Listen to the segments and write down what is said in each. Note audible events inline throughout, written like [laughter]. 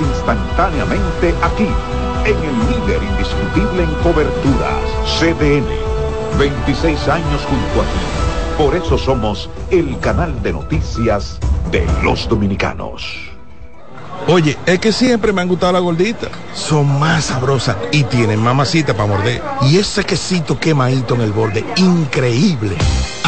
instantáneamente aquí, en el líder indiscutible en coberturas, CDN. 26 años junto a ti. Por eso somos el canal de noticias de los dominicanos. Oye, es que siempre me han gustado las gorditas. Son más sabrosas y tienen mamacita para morder. Y ese quesito quemadito en el borde, increíble.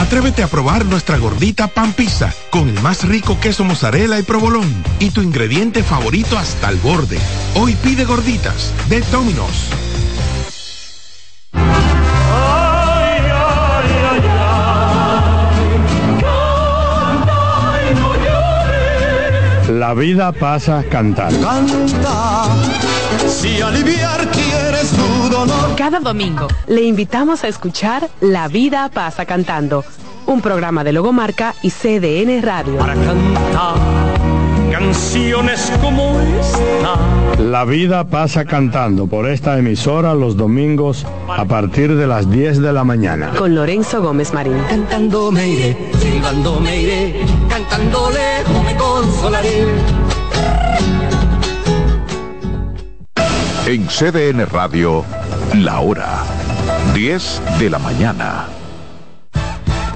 Atrévete a probar nuestra gordita pan pizza con el más rico queso mozzarella y provolón y tu ingrediente favorito hasta el borde. Hoy pide gorditas de Domino's. La vida pasa cantando. Canta, si aliviar quieres tu dolor. Cada domingo le invitamos a escuchar La vida pasa cantando, un programa de Logomarca y CDN Radio. Para cantar canciones como esta. La vida pasa cantando por esta emisora los domingos a partir de las 10 de la mañana. Con Lorenzo Gómez Marín. Cantando me iré, silbando me iré, cantando lejos me consolaré. En CDN Radio, la hora 10 de la mañana.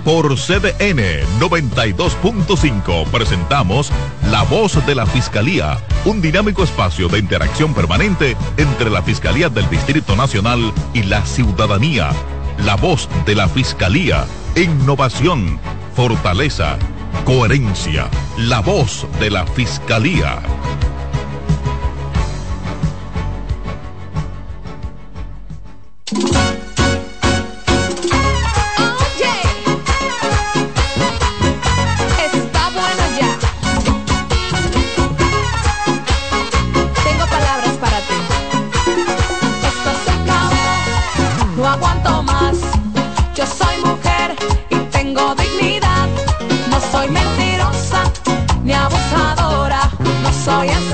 Por CDN 92.5 presentamos La Voz de la Fiscalía, un dinámico espacio de interacción permanente entre la Fiscalía del Distrito Nacional y la ciudadanía. La Voz de la Fiscalía, innovación, fortaleza, coherencia. La Voz de la Fiscalía. No soy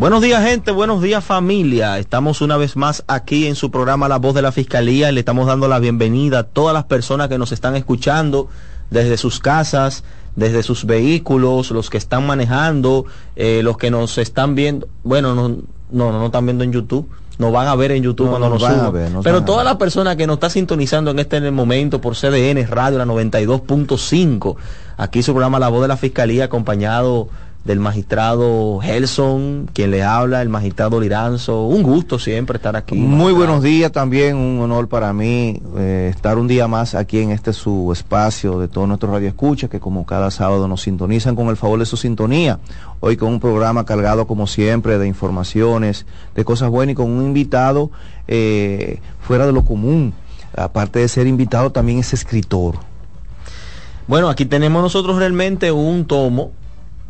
Buenos días gente, buenos días familia. Estamos una vez más aquí en su programa La Voz de la Fiscalía y le estamos dando la bienvenida a todas las personas que nos están escuchando desde sus casas, desde sus vehículos, los que están manejando, eh, los que nos están viendo, bueno, no, no, no, están viendo en YouTube. Nos van a ver en YouTube No, cuando nos nos van a suban. ver, nos Pero todas las personas que nos está sintonizando en este momento por CDN Radio la 92.5, aquí su programa La Voz de la Fiscalía acompañado del magistrado Gelson, quien le habla, el magistrado Liranzo. Un gusto siempre estar aquí. Muy magistrado. buenos días también, un honor para mí eh, estar un día más aquí en este su espacio de todos nuestros radioescuchas que como cada sábado nos sintonizan con el favor de su sintonía. Hoy con un programa cargado como siempre de informaciones, de cosas buenas y con un invitado eh, fuera de lo común. Aparte de ser invitado también es escritor. Bueno, aquí tenemos nosotros realmente un tomo,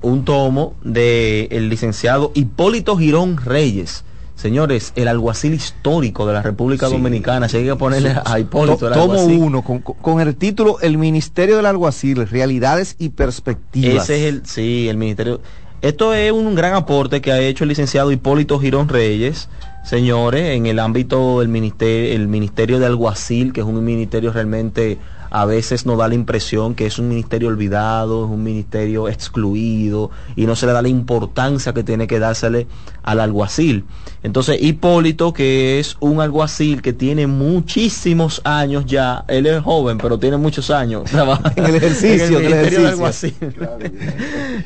un tomo de el licenciado Hipólito Girón Reyes. Señores, el alguacil histórico de la República Sí. Dominicana. Si hay que ponerle a Hipólito To- el Tomo uno, con, con- con el título El Ministerio del Alguacil, Realidades y Perspectivas. Ese es el, sí, el ministerio. Esto es un gran aporte que ha hecho el licenciado Hipólito Girón Reyes, señores, en el ámbito del ministerio, el ministerio de alguacil, que es un ministerio realmente a veces nos da la impresión que es un ministerio olvidado, es un ministerio excluido y no se le da la importancia que tiene que dársele al alguacil. Entonces Hipólito, que es un alguacil que tiene muchísimos años ya, él es joven, pero tiene muchos años [laughs] trabajando En el ejercicio en del el del alguacil.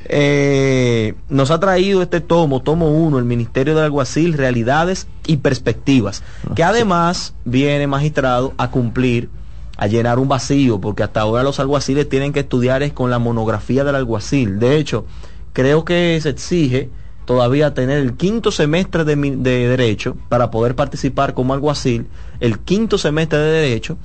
Eh, nos ha traído este tomo, tomo 1, el Ministerio del Alguacil, Realidades y Perspectivas, que además viene magistrado a cumplir, a llenar un vacío, porque hasta ahora los alguaciles tienen que estudiar es con la monografía del alguacil. De hecho, creo que se exige todavía tener el quinto semestre de, de derecho para poder participar como alguacil, el quinto semestre de derecho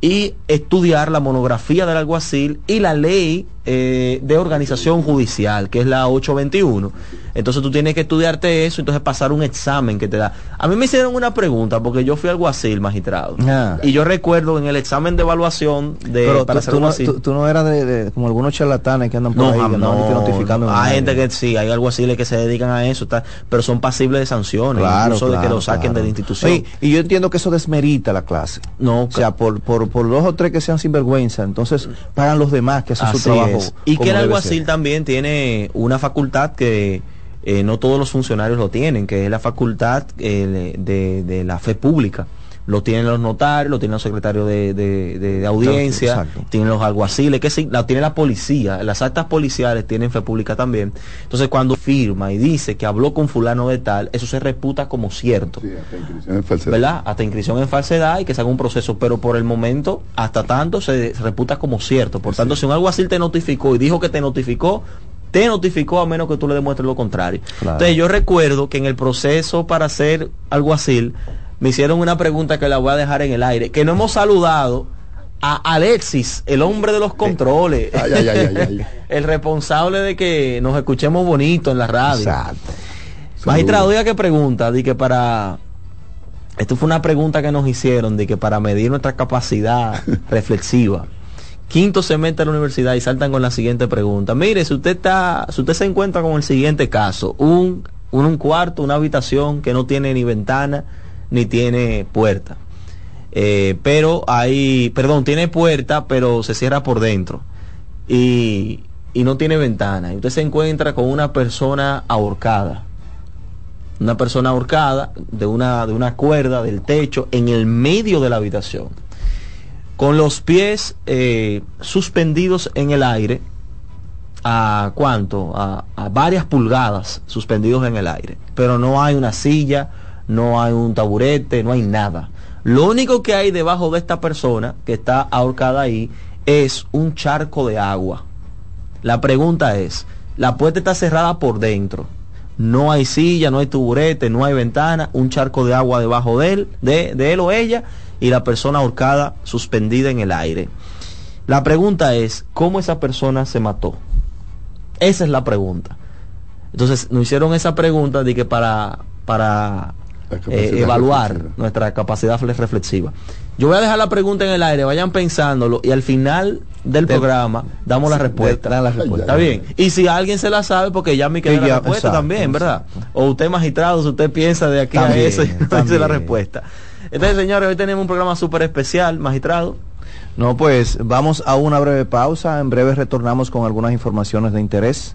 y estudiar la monografía del alguacil y la ley eh, de organización judicial, que es la 821. Entonces tú tienes que estudiarte eso, entonces pasar un examen que te da. A mí me hicieron una pregunta, porque yo fui alguacil, magistrado. Ah. Y yo recuerdo en el examen de evaluación de, Pero para tú, tú no, alguacil. tú- tú no eras de, de- como algunos charlatanes que andan por No, ahí, que no, notificando. hay nadie. gente que sí, hay alguaciles que se dedican a eso, está- pero son pasibles de sanciones, Claro, incluso de que lo saquen claro. de la institución. Oye, y yo entiendo que eso desmerita la clase. No, O sea, por, por, por dos o tres que sean sinvergüenza, entonces pagan los demás que hacen su trabajo. Y como que el alguacil ser. también tiene una facultad que eh, no todos los funcionarios lo tienen, que es la facultad eh, de, de la fe pública. Lo tienen los notarios, lo tienen los secretarios de, de- de- de audiencia, Exacto. tienen los alguaciles, que sí, la tiene la policía, las actas policiales tienen fe pública también. Entonces cuando firma y dice que habló con fulano de tal, eso se reputa como cierto. ¿verdad? Hasta inscripción en falsedad y que se haga un proceso, pero por el momento, hasta tanto, se, se reputa como cierto. Por tanto, si un alguacil te notificó y dijo que te notificó, te notificó a menos que tú le demuestres lo contrario. Claro. Entonces, yo recuerdo que en el proceso para ser alguacil, me hicieron una pregunta que la voy a dejar en el aire, que no hemos saludado a Alexis, el hombre de los controles, Ay, ay, ay, ay, ay. [laughs] el responsable de que nos escuchemos bonito en la radio. Exacto. Magistrado, diga qué pregunta, di que para esto fue una pregunta que nos hicieron de que para medir nuestra capacidad [laughs] reflexiva. Quinto semestre de la universidad y saltan con la siguiente pregunta. Mire, si usted está, si usted se encuentra con el siguiente caso, un un, un cuarto, una habitación que no tiene ni ventana ni tiene puerta. Eh, pero hay, perdón, tiene puerta, pero se cierra por dentro. Y, y no tiene ventana. Y usted se encuentra con una persona ahorcada. Una persona ahorcada de una, de una cuerda del techo en el medio de la habitación. Con los pies eh, suspendidos en el aire. ¿A cuánto? A, a varias pulgadas suspendidos en el aire. Pero no hay una silla, no hay un taburete, no hay nada. Lo único que hay debajo de esta persona que está ahorcada ahí es un charco de agua. La pregunta es, la puerta está cerrada por dentro. No hay silla, no hay tuburete, no hay ventana, un charco de agua debajo de él, de, de él o ella, y la persona ahorcada suspendida en el aire. La pregunta es, ¿cómo esa persona se mató? Esa es la pregunta. Entonces, nos hicieron esa pregunta de que para, para eh, evaluar reflexiva. nuestra capacidad fle- reflexiva. Yo voy a dejar la pregunta en el aire, vayan pensándolo y al final del programa damos la respuesta. la respuesta. Está bien. Y si alguien se la sabe, porque ya me queda la ya, respuesta exacto, también, ¿verdad? exacto. O usted magistrado, si usted piensa de aquí a eso, [laughs] dice la respuesta. Entonces, señores, hoy tenemos un programa súper especial, magistrado. No, pues vamos a una breve pausa. En breve retornamos con algunas informaciones de interés.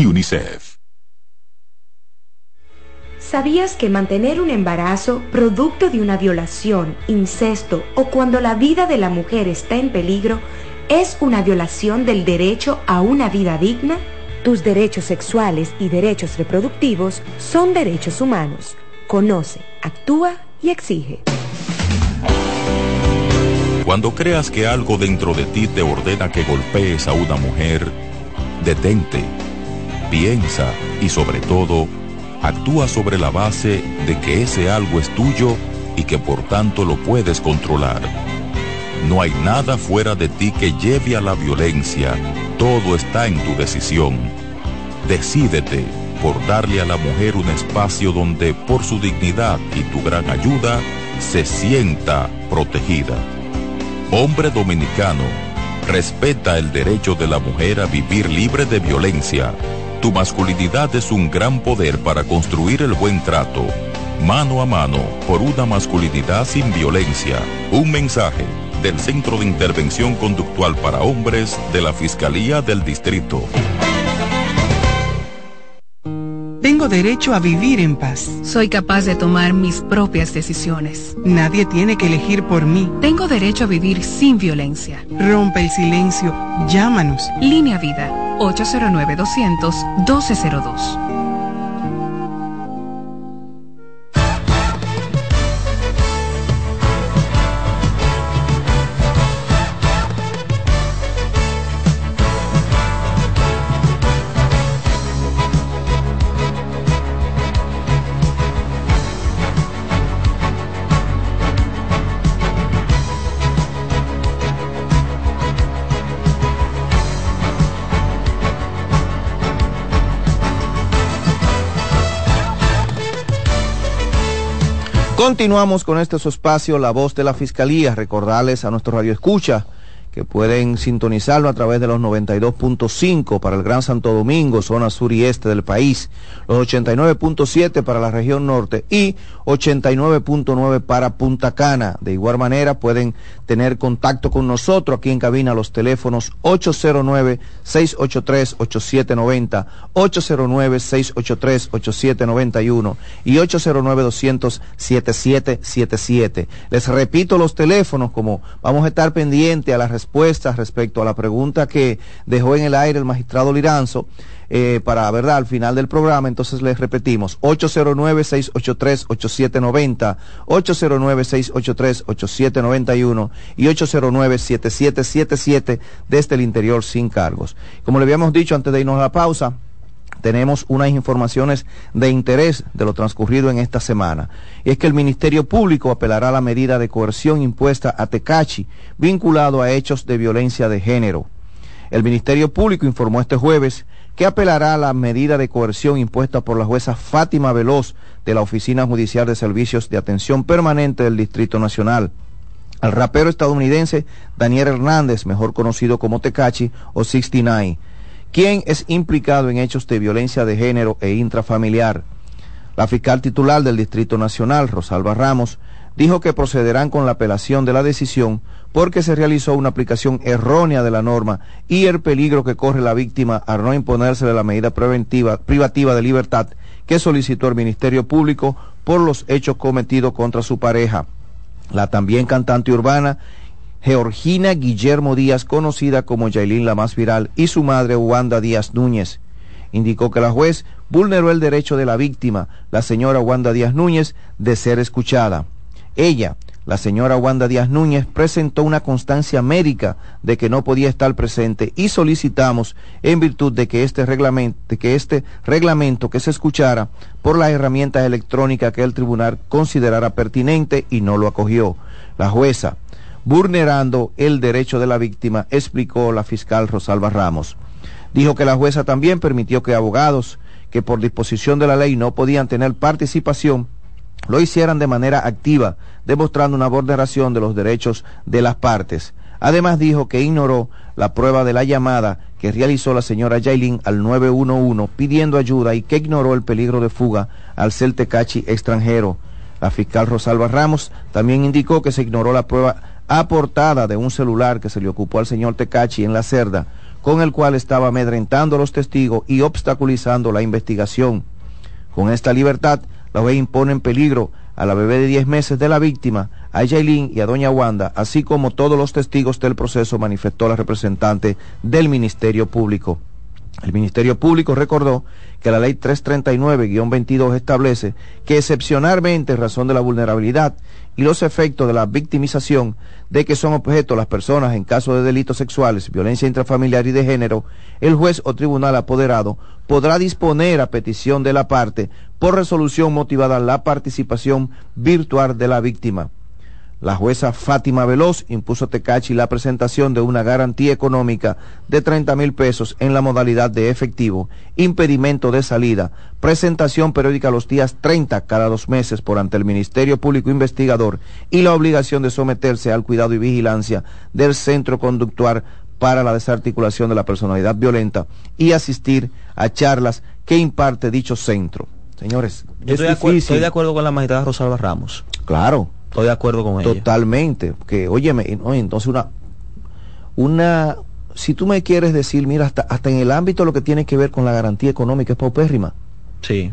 y UNICEF. ¿Sabías que mantener un embarazo producto de una violación, incesto o cuando la vida de la mujer está en peligro es una violación del derecho a una vida digna? Tus derechos sexuales y derechos reproductivos son derechos humanos. Conoce, actúa y exige. Cuando creas que algo dentro de ti te ordena que golpees a una mujer, detente, piensa y sobre todo, actúa sobre la base de que ese algo es tuyo y que por tanto lo puedes controlar. No hay nada fuera de ti que lleve a la violencia, todo está en tu decisión. Decídete por darle a la mujer un espacio donde por su dignidad y tu gran ayuda se sienta protegida. Hombre dominicano, respeta el derecho de la mujer a vivir libre de violencia. Tu masculinidad es un gran poder para construir el buen trato. Mano a mano por una masculinidad sin violencia. Un mensaje del Centro de Intervención Conductual para Hombres de la Fiscalía del Distrito. Tengo derecho a vivir en paz. Soy capaz de tomar mis propias decisiones. Nadie tiene que elegir por mí. Tengo derecho a vivir sin violencia. Rompe el silencio. Llámanos. Línea Vida 809-200-1202. Continuamos con este su espacio, La Voz de la Fiscalía. Recordarles a nuestro radio escucha que pueden sintonizarlo a través de los 92.5 para el Gran Santo Domingo, zona sur y este del país, los 89.7 para la región norte y 89.9 para Punta Cana. De igual manera pueden tener contacto con nosotros aquí en cabina los teléfonos 809-683-8790, 809-683-8791 y 809-200-7777. Les repito los teléfonos como vamos a estar pendientes a las respuestas respecto a la pregunta que dejó en el aire el magistrado Liranzo eh, para, ¿verdad?, al final del programa. Entonces les repetimos, 809-683-8790, 809-683-8791 y 809-7777 desde el interior sin cargos. Como le habíamos dicho antes de irnos a la pausa, tenemos unas informaciones de interés de lo transcurrido en esta semana. Es que el Ministerio Público apelará a la medida de coerción impuesta a Tecachi vinculado a hechos de violencia de género. El Ministerio Público informó este jueves que apelará a la medida de coerción impuesta por la jueza Fátima Veloz de la Oficina Judicial de Servicios de Atención Permanente del Distrito Nacional al rapero estadounidense Daniel Hernández, mejor conocido como Tecachi o 69, quien es implicado en hechos de violencia de género e intrafamiliar. La fiscal titular del Distrito Nacional, Rosalba Ramos, dijo que procederán con la apelación de la decisión porque se realizó una aplicación errónea de la norma y el peligro que corre la víctima al no imponérsele la medida preventiva privativa de libertad que solicitó el Ministerio Público por los hechos cometidos contra su pareja. La también cantante urbana Georgina Guillermo Díaz, conocida como Yailin la más viral, y su madre Wanda Díaz Núñez. Indicó que la juez vulneró el derecho de la víctima, la señora Wanda Díaz Núñez, de ser escuchada. Ella, la señora Wanda Díaz Núñez, presentó una constancia médica de que no podía estar presente y solicitamos, en virtud de que este reglamento, que, este reglamento que se escuchara por las herramientas electrónicas que el tribunal considerara pertinente y no lo acogió. La jueza, vulnerando el derecho de la víctima, explicó la fiscal Rosalba Ramos. Dijo que la jueza también permitió que abogados que por disposición de la ley no podían tener participación lo hicieran de manera activa, demostrando una vulneración de los derechos de las partes. Además dijo que ignoró la prueba de la llamada que realizó la señora Yailin al 911 pidiendo ayuda y que ignoró el peligro de fuga al ser Tecachi extranjero. La fiscal Rosalba Ramos también indicó que se ignoró la prueba aportada de un celular que se le ocupó al señor Tecachi en la cerda, con el cual estaba amedrentando a los testigos y obstaculizando la investigación. Con esta libertad, la juez impone en peligro a la bebé de 10 meses de la víctima, a Yailin y a doña Wanda, así como todos los testigos del proceso, manifestó la representante del Ministerio Público. El Ministerio Público recordó que la ley 339-22 establece que excepcionalmente en razón de la vulnerabilidad y los efectos de la victimización de que son objeto las personas en caso de delitos sexuales, violencia intrafamiliar y de género, el juez o tribunal apoderado podrá disponer a petición de la parte por resolución motivada la participación virtual de la víctima. La jueza Fátima Veloz impuso a Tecachi la presentación de una garantía económica de 30 mil pesos en la modalidad de efectivo, impedimento de salida, presentación periódica los días 30 cada dos meses por ante el Ministerio Público Investigador y la obligación de someterse al cuidado y vigilancia del centro conductual para la desarticulación de la personalidad violenta y asistir a charlas que imparte dicho centro. Señores, Yo es estoy, de estoy de acuerdo con la magistrada Rosalba Ramos. Claro. Estoy de acuerdo con ella. Totalmente. Que, óyeme, no, entonces una, una, si tú me quieres decir, mira, hasta, hasta en el ámbito de lo que tiene que ver con la garantía económica es paupérrima. Sí.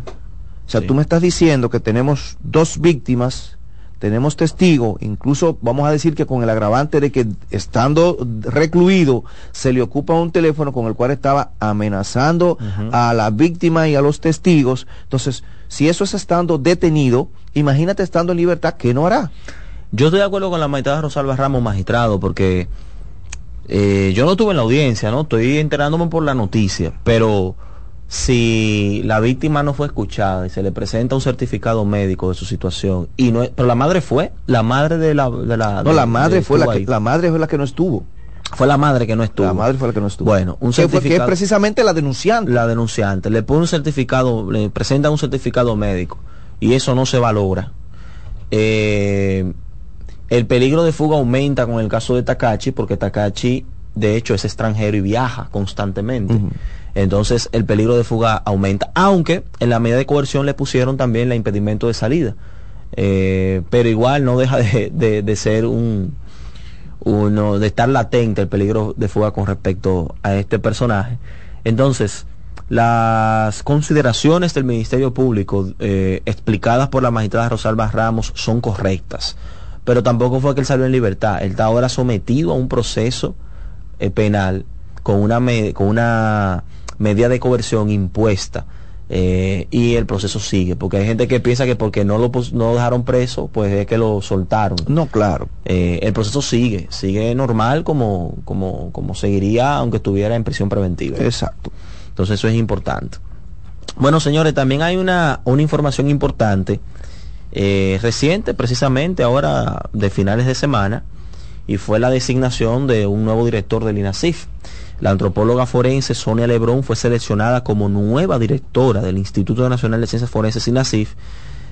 O sea, tú me estás diciendo que tenemos dos víctimas, tenemos testigos, incluso vamos a decir que con el agravante de que estando recluido se le ocupa un teléfono con el cual estaba amenazando a la víctima y a los testigos. Entonces, si eso es estando detenido, imagínate estando en libertad, ¿qué no hará? Yo estoy de acuerdo con la magistrada Rosalba Ramos, magistrado, porque eh, yo no estuve en la audiencia, ¿no? Estoy enterándome por la noticia, pero si la víctima no fue escuchada y se le presenta un certificado médico de su situación y no pero la madre fue la madre de la de la No, de- la madre fue la estuvo que, ahí. la madre fue la que no estuvo. Fue la madre que no estuvo. La madre fue la que no estuvo. bueno un fue- que es certificado precisamente la denunciante. La denunciante. Le pone un certificado le presenta un certificado médico y eso no se valora. Eh, el peligro de fuga aumenta con el caso de Takachi porque Takachi de hecho es extranjero y viaja constantemente. Entonces el peligro de fuga aumenta aunque en la medida de coerción le pusieron también el impedimento de salida. Eh, pero igual no deja de, de- de ser un uno de estar latente el peligro de fuga con respecto a este personaje. Entonces, las consideraciones del Ministerio Público eh, explicadas por la magistrada Rosalba Ramos son correctas, pero tampoco fue que él salió en libertad. Él está ahora sometido a un proceso eh, penal con una, con una medida de coerción impuesta. Eh, y el proceso sigue, porque hay gente que piensa que porque no lo no dejaron preso, pues es que lo soltaron. No, claro. Eh, el proceso sigue, sigue normal como, como, como seguiría aunque estuviera en prisión preventiva. Exacto. Entonces eso es importante. Bueno, señores, también hay una, una información importante, eh, reciente, precisamente ahora de finales de semana, y fue la designación de un nuevo director del INASIF. La antropóloga forense Sonia Lebrón fue seleccionada como nueva directora del Instituto Nacional de Ciencias Forenses INASIF,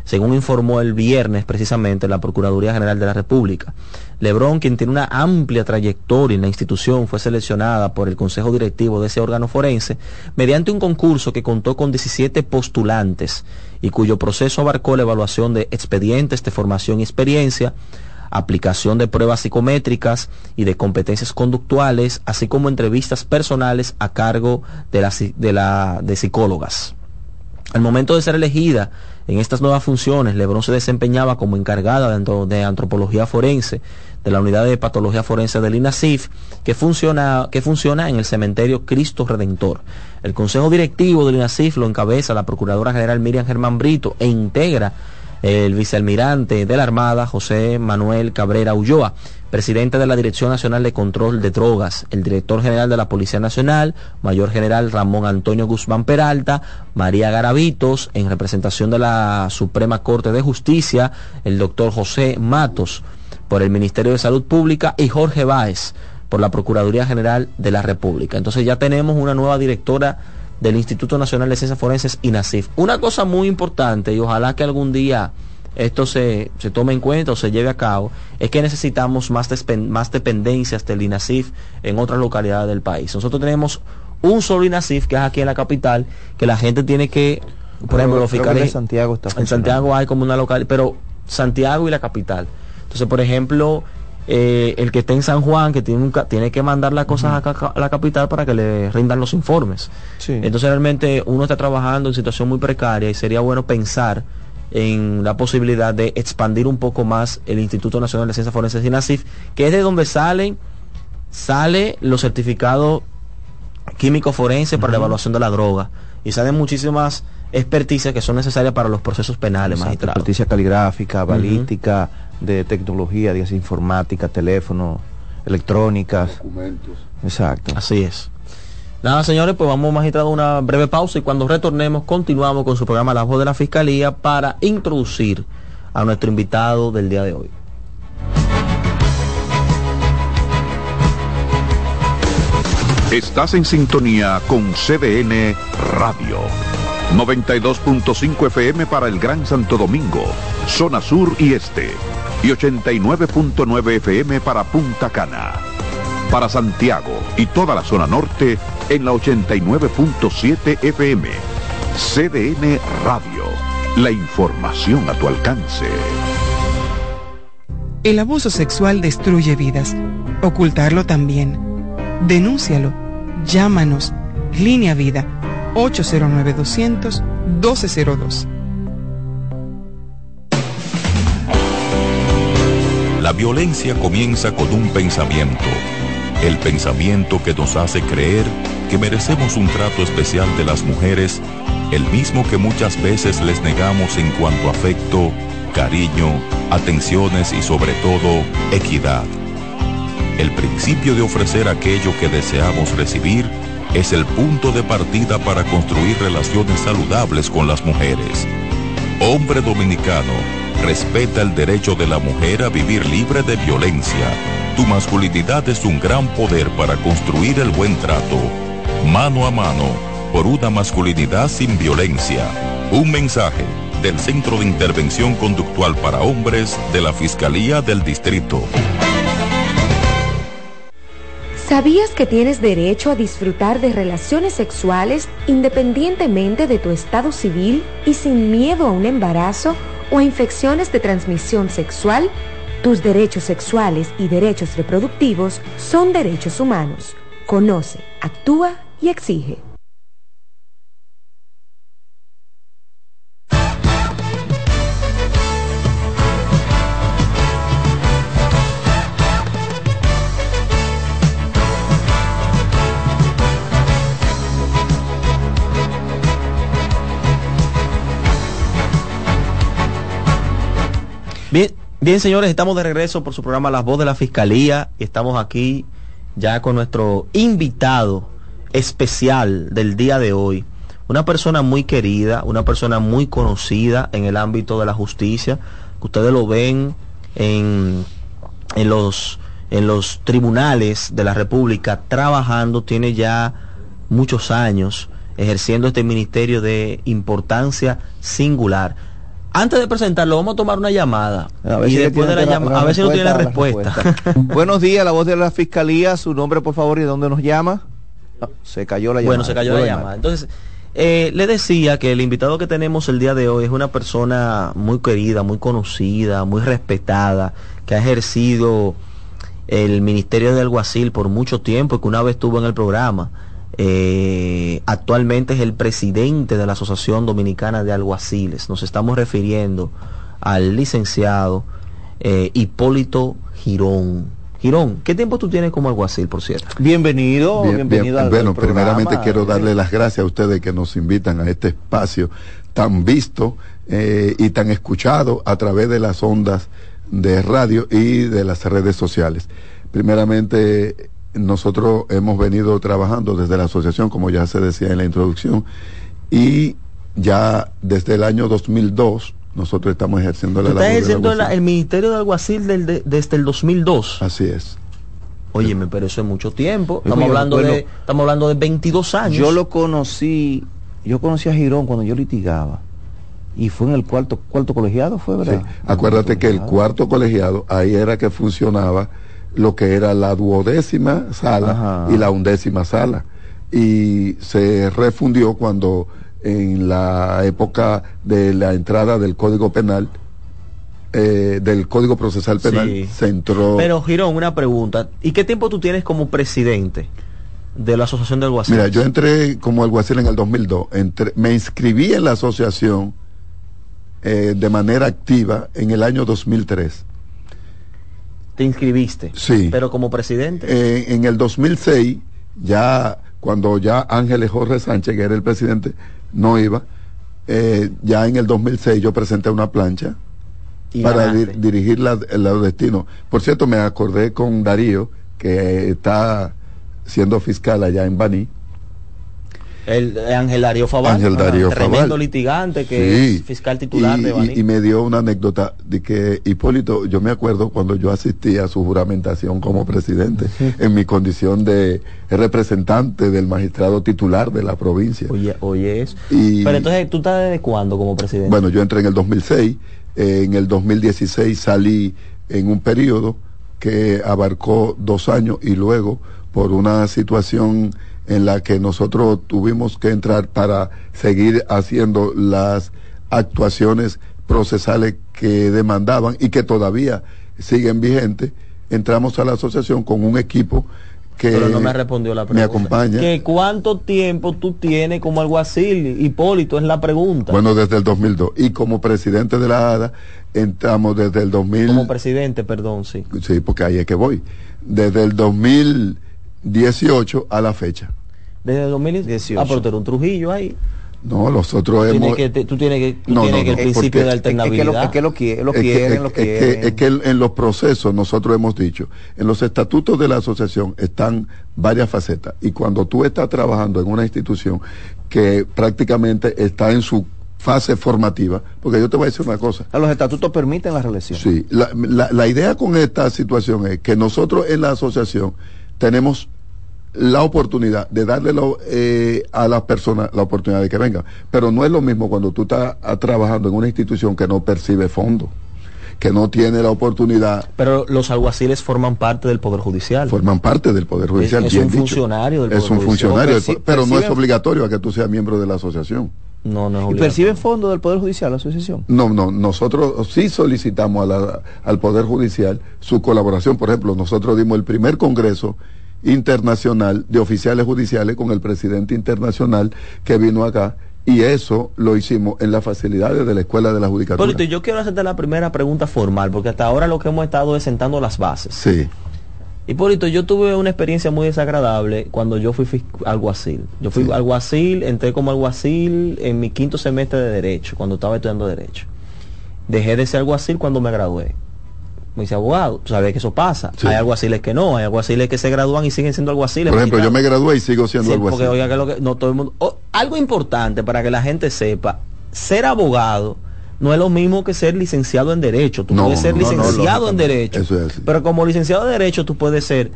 según informó el viernes precisamente la Procuraduría General de la República. Lebrón, quien tiene una amplia trayectoria en la institución, fue seleccionada por el Consejo Directivo de ese órgano forense mediante un concurso que contó con 17 postulantes y cuyo proceso abarcó la evaluación de expedientes de formación y experiencia, aplicación de pruebas psicométricas y de competencias conductuales, así como entrevistas personales a cargo de, la, de, psicólogas. Al momento de ser elegida en estas nuevas funciones, Lebrón se desempeñaba como encargada de antropología forense de la unidad de patología forense del INASIF, que funciona, que funciona en el cementerio Cristo Redentor. El consejo directivo del INASIF lo encabeza la Procuradora General Miriam Germán Brito e integra el vicealmirante de la Armada, José Manuel Cabrera Ulloa, presidente de la Dirección Nacional de Control de Drogas, el director general de la Policía Nacional, mayor general Ramón Antonio Guzmán Peralta, María Garavitos, en representación de la Suprema Corte de Justicia, el doctor José Matos, por el Ministerio de Salud Pública, y Jorge Báez, por la Procuraduría General de la República. Entonces ya tenemos una nueva directora del Instituto Nacional de Ciencias Forenses, INASIF. Una cosa muy importante, y ojalá que algún día esto se, se tome en cuenta o se lleve a cabo, es que necesitamos más, despen- más dependencias del INASIF en otras localidades del país. Nosotros tenemos un solo INASIF, que es aquí en la capital, que la gente tiene que, por ejemplo, los fiscales... en Santiago está En. Santiago hay como una local, pero Santiago y la capital. Entonces, por ejemplo, eh, el que esté en San Juan, que tiene, un ca- tiene que mandar las cosas a, la capital para que le rindan los informes. Entonces, realmente uno está trabajando en situación muy precaria y sería bueno pensar en la posibilidad de expandir un poco más el Instituto Nacional de Ciencias Forenses INASIF, que es de donde salen sale los certificados químicos forenses para la evaluación de la droga. Y salen muchísimas experticias que son necesarias para los procesos penales, Exacto, magistrado. experticia caligráfica, balística, de tecnología, de informática, teléfono, electrónicas. Exacto. Así es. Nada, señores, pues vamos, magistrado, a una breve pausa y cuando retornemos continuamos con su programa La Voz de la Fiscalía para introducir a nuestro invitado del día de hoy. Estás en sintonía con CDN Radio. 92.5 FM para el Gran Santo Domingo, zona sur y este. Y 89.9 FM para Punta Cana. Para Santiago y toda la zona norte en la 89.7 FM. CDN Radio. La información a tu alcance. El abuso sexual destruye vidas. Ocultarlo también. Denúncialo. Llámanos. Línea Vida 809-200-1202. La violencia comienza con un pensamiento, el pensamiento que nos hace creer que merecemos un trato especial de las mujeres, el mismo que muchas veces les negamos en cuanto a afecto, cariño, atenciones y sobre todo equidad. El principio de ofrecer aquello que deseamos recibir es el punto de partida para construir relaciones saludables con las mujeres. Hombre dominicano, respeta el derecho de la mujer a vivir libre de violencia. Tu masculinidad es un gran poder para construir el buen trato. Mano a mano, por una masculinidad sin violencia. Un mensaje del Centro de Intervención Conductual para Hombres de la Fiscalía del Distrito. ¿Sabías que tienes derecho a disfrutar de relaciones sexuales independientemente de tu estado civil y sin miedo a un embarazo o infecciones de transmisión sexual, tus derechos sexuales y derechos reproductivos son derechos humanos. Conoce, actúa y exige. Bien, señores, estamos de regreso por su programa Las Voz de la Fiscalía y estamos aquí ya con nuestro invitado especial del día de hoy. Una persona muy querida, una persona muy conocida en el ámbito de la justicia, que ustedes lo ven en, en los en los tribunales de la República trabajando, tiene ya muchos años ejerciendo este ministerio de importancia singular. Antes de presentarlo, vamos a tomar una llamada. A ver y si después de la llamada, la a ver si no tiene la respuesta a la respuesta. [laughs] Buenos días, la voz de la fiscalía, su nombre por favor y de dónde nos llama. Ah, se cayó la llamada. Bueno, se cayó la llamada. Entonces, eh, le decía que el invitado que tenemos el día de hoy es una persona muy querida, muy conocida, muy respetada, que ha ejercido el Ministerio de Alguacil por mucho tiempo y que una vez estuvo en el programa. Eh, actualmente es el presidente de la Asociación Dominicana de Alguaciles. Nos estamos refiriendo al licenciado eh, Hipólito Girón. Girón, ¿qué tiempo tú tienes como alguacil, por cierto? Bienvenido, Bien, bienvenido bien. al Bueno, al primeramente quiero darle las gracias a ustedes que nos invitan a este espacio tan visto eh, y tan escuchado a través de las ondas de radio y de las redes sociales. Primeramente, nosotros hemos venido trabajando desde la asociación, como ya se decía en la introducción, y ya desde el año 2002 nosotros estamos ejerciendo la labor ejerciendo la- el Ministerio de Alguacil del- de- desde el 2002. Así es. Óyeme, pero eso es mucho tiempo. Estamos hablando de estamos hablando de 22 años. Yo lo conocí, yo conocí a Girón cuando yo litigaba. Y fue en el cuarto, cuarto colegiado, fue, ¿verdad? Sí. Acuérdate que el cuarto colegiado, ahí era que funcionaba lo que era la duodécima sala Ajá. y la undécima sala. Y se refundió cuando en la época de la entrada del Código Penal, eh, del Código Procesal Penal, Sí. se entró... Pero Girón, una pregunta. ¿Y qué tiempo tú tienes como presidente de la Asociación de Alguaciles? Mira, yo entré como alguacil en el 2002. Entré- me inscribí en la asociación eh, de manera activa en el año 2003. Te inscribiste. Sí. Pero como presidente. Eh, en el 2006, ya cuando ya Ángeles Jorge Sánchez, que era el presidente, no iba, eh, ya en el 2006 yo presenté una plancha Y para ganaste. di- dirigir la, los destinos. Por cierto, me acordé con Darío, que está siendo fiscal allá en Baní. El Ángel Darío Fabal. Ángel Darío Tremendo litigante que Sí. es fiscal titular y, de Baní. y- y me dio una anécdota de que Hipólito, yo me acuerdo cuando yo asistí a su juramentación como presidente, en mi condición de representante del magistrado titular de la provincia. Oye, oye eso. Y- Pero entonces, ¿tú estás desde cuándo como presidente? Bueno, yo entré en el 2006, eh, en el 2016 salí en un periodo que abarcó dos años y luego por una situación en la que nosotros tuvimos que entrar para seguir haciendo las actuaciones procesales que demandaban y que todavía siguen vigentes, entramos a la asociación con un equipo que Pero no me respondió la pregunta. me acompaña. ¿Que ¿Cuánto tiempo tú tienes como alguacil? Hipólito, es la pregunta. Bueno, desde el 2002. Y como presidente de la ADA, entramos desde el 2000. como presidente, perdón, sí. Sí, porque ahí es que voy. Desde el 2018 a la fecha. Desde el 2018. Ah, pero tú eres un Trujillo ahí. No, nosotros Tú tienes hemos... que, tú tienes que, tú No, tienes no, que no, el principio de alternabilidad. Es que lo Es que- quieren, lo es que- quieren. es que en los procesos nosotros hemos dicho, en los estatutos de la asociación están varias facetas y cuando tú estás trabajando en una institución que prácticamente está en su fase formativa, porque yo te voy a decir una cosa, Los estatutos permiten la reelección. Sí, la, la- la idea con esta situación es que nosotros en la asociación tenemos la oportunidad de darle eh, a las personas la oportunidad de que vengan. Pero no es lo mismo cuando tú estás ah, trabajando en una institución que no percibe fondos, que no tiene la oportunidad, Pero los alguaciles forman parte del Poder Judicial. forman parte del Poder Judicial. es bien un del funcionario del Es Poder un Judicial. funcionario, pero no es obligatorio a que tú seas miembro de la asociación. No, no es ¿Y perciben fondos del Poder Judicial la asociación? No, no, nosotros sí solicitamos a la- al Poder Judicial su colaboración. Por ejemplo, nosotros dimos el primer Congreso Internacional de Oficiales Judiciales con el presidente internacional que vino acá y eso lo hicimos en las facilidades de la Escuela de la Judicatura. Polito, yo quiero hacerte la primera pregunta formal, porque hasta ahora lo que hemos estado es sentando las bases. Sí. Hipólito, yo tuve una experiencia muy desagradable cuando yo fui alguacil. Yo fui alguacil, entré como alguacil en mi quinto semestre de Derecho, cuando estaba estudiando Derecho. Dejé de ser alguacil cuando me gradué. Me dice abogado, tú sabes que eso pasa. Sí. Hay alguaciles que no, hay alguaciles que se gradúan y siguen siendo alguaciles. Por ejemplo, yo me gradué y sigo siendo Sí, algo así. porque oiga que lo que no todo el mundo o- algo importante para que la gente sepa ser abogado no es lo mismo que ser licenciado en derecho tú No, puedes ser no, no, licenciado en derecho Eso es así. pero como licenciado de derecho tú puedes ser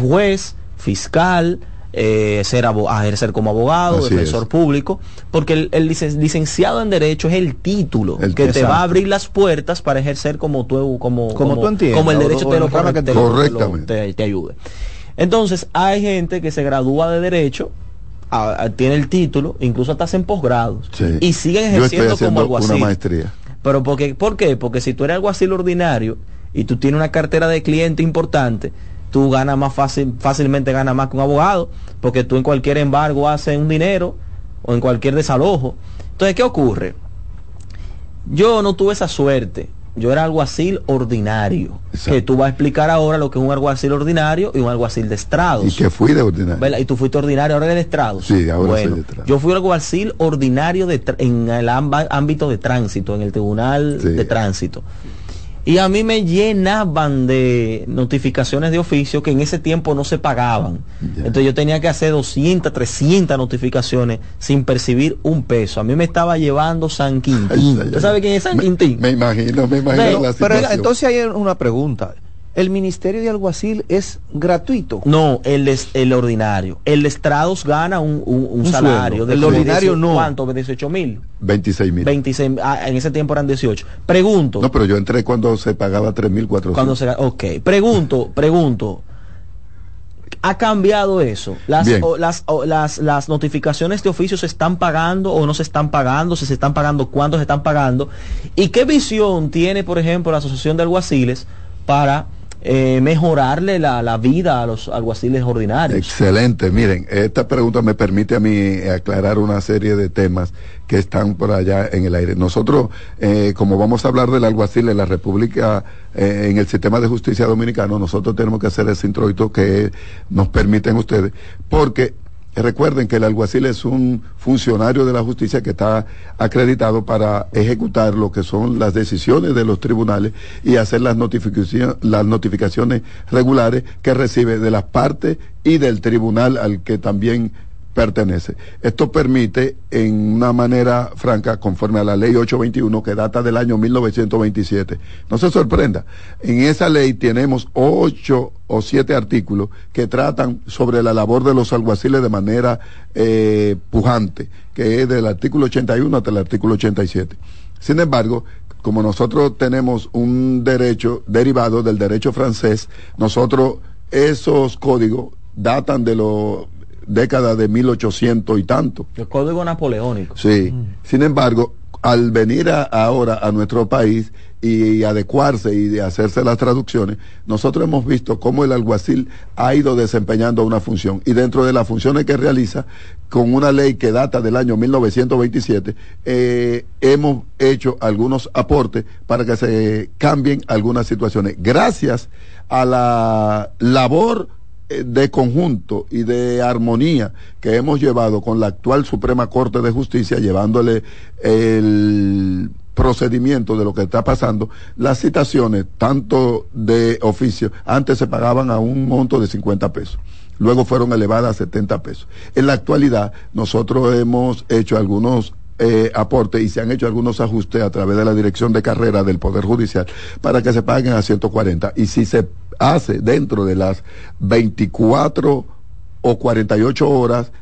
juez fiscal eh, ser abo- a ejercer como abogado Así defensor es. público porque el, el licen- licenciado en derecho es el título El- que te va a abrir las puertas para ejercer como tú como Como tú entiendas, como el derecho o te lo, la rama corre- que te lo- te Correctamente. te- ayude entonces, hay gente que se gradúa de derecho, a- a- tiene el título, incluso hasta hacen posgrados, Sí. y siguen ejerciendo como alguacil. una maestría. Pero porque, ¿por qué? Porque si tú eres alguacil ordinario y tú tienes una cartera de cliente importante, tú ganas más fácil, fácilmente ganas más que un abogado, porque tú en cualquier embargo haces un dinero o en cualquier desalojo. Entonces, ¿qué ocurre? Yo no tuve esa suerte. Yo era alguacil ordinario. Que tú vas a explicar ahora lo que es un alguacil ordinario y un alguacil de estrados. Y que fui de ordinario. ¿verdad? Y tú fuiste ordinario, ahora eres de estrados. Sí, ahora soy bueno, de estrados. Yo fui alguacil ordinario de en el ámbito de tránsito, en el tribunal de tránsito. Y a mí me llenaban de notificaciones de oficio que en ese tiempo no se pagaban. Entonces yo tenía que hacer 200, 300 notificaciones sin percibir un peso. A mí me estaba llevando San Quintín. ¿Usted sabe quién es San Quintín? Me imagino, me imagino Pero, la pero entonces hay una pregunta. ¿El Ministerio de Alguacil es gratuito? No, el, es, el ordinario. El de estrados gana un, un- un Un salario. El ordinario 18 no. ¿Cuánto? ¿De 18 mil? 26 mil. 26, ah, en ese tiempo eran 18. Pregunto. No, pero yo entré cuando se pagaba 3.400. Cuando se, ok, pregunto, pregunto. ¿Ha cambiado eso? Las, o- las, o- las, las notificaciones de oficio se están pagando o no se están pagando, si se están pagando, cuánto se están pagando. ¿Y qué visión tiene, por ejemplo, la Asociación de Alguaciles para eh, mejorarle la, la vida a los alguaciles ordinarios? Excelente. Miren, esta pregunta me permite a mí aclarar una serie de temas que están por allá en el aire. Nosotros, eh, como vamos a hablar del alguacil en la República, eh, en el sistema de justicia dominicano, nosotros tenemos que hacer ese introito que nos permiten ustedes, porque Recuerden que el alguacil es un funcionario de la justicia que está acreditado para ejecutar lo que son las decisiones de los tribunales y hacer las, notificaciones las notificaciones regulares que recibe de las partes y del tribunal al que también pertenece. Esto permite, en una manera franca, conforme a la ley 821, que data del año 1927, no se sorprenda, en esa ley tenemos ocho o siete artículos que tratan sobre la labor de los alguaciles de manera eh, pujante, que es del artículo 81 hasta el artículo 87. Sin embargo, como nosotros tenemos un derecho derivado del derecho francés, nosotros esos códigos datan de los décadas de 1800 y tanto. El código napoleónico. Sí. Sin embargo, al venir a- ahora a nuestro país y adecuarse y de hacerse las traducciones, nosotros hemos visto cómo el alguacil ha ido desempeñando una función y dentro de las funciones que realiza, con una ley que data del año 1927, eh, hemos hecho algunos aportes para que se cambien algunas situaciones. Gracias a la labor de conjunto y de armonía que hemos llevado con la actual Suprema Corte de Justicia, llevándole el procedimiento de lo que está pasando, las citaciones, tanto de oficio, antes se pagaban a un monto de 50 pesos. Luego fueron elevadas a 70 pesos. En la actualidad, nosotros hemos hecho algunos eh, aportes y se han hecho algunos ajustes a través de la dirección de carrera del Poder Judicial para que se paguen a 140. Y si se hace dentro de las 24 o 48 horas,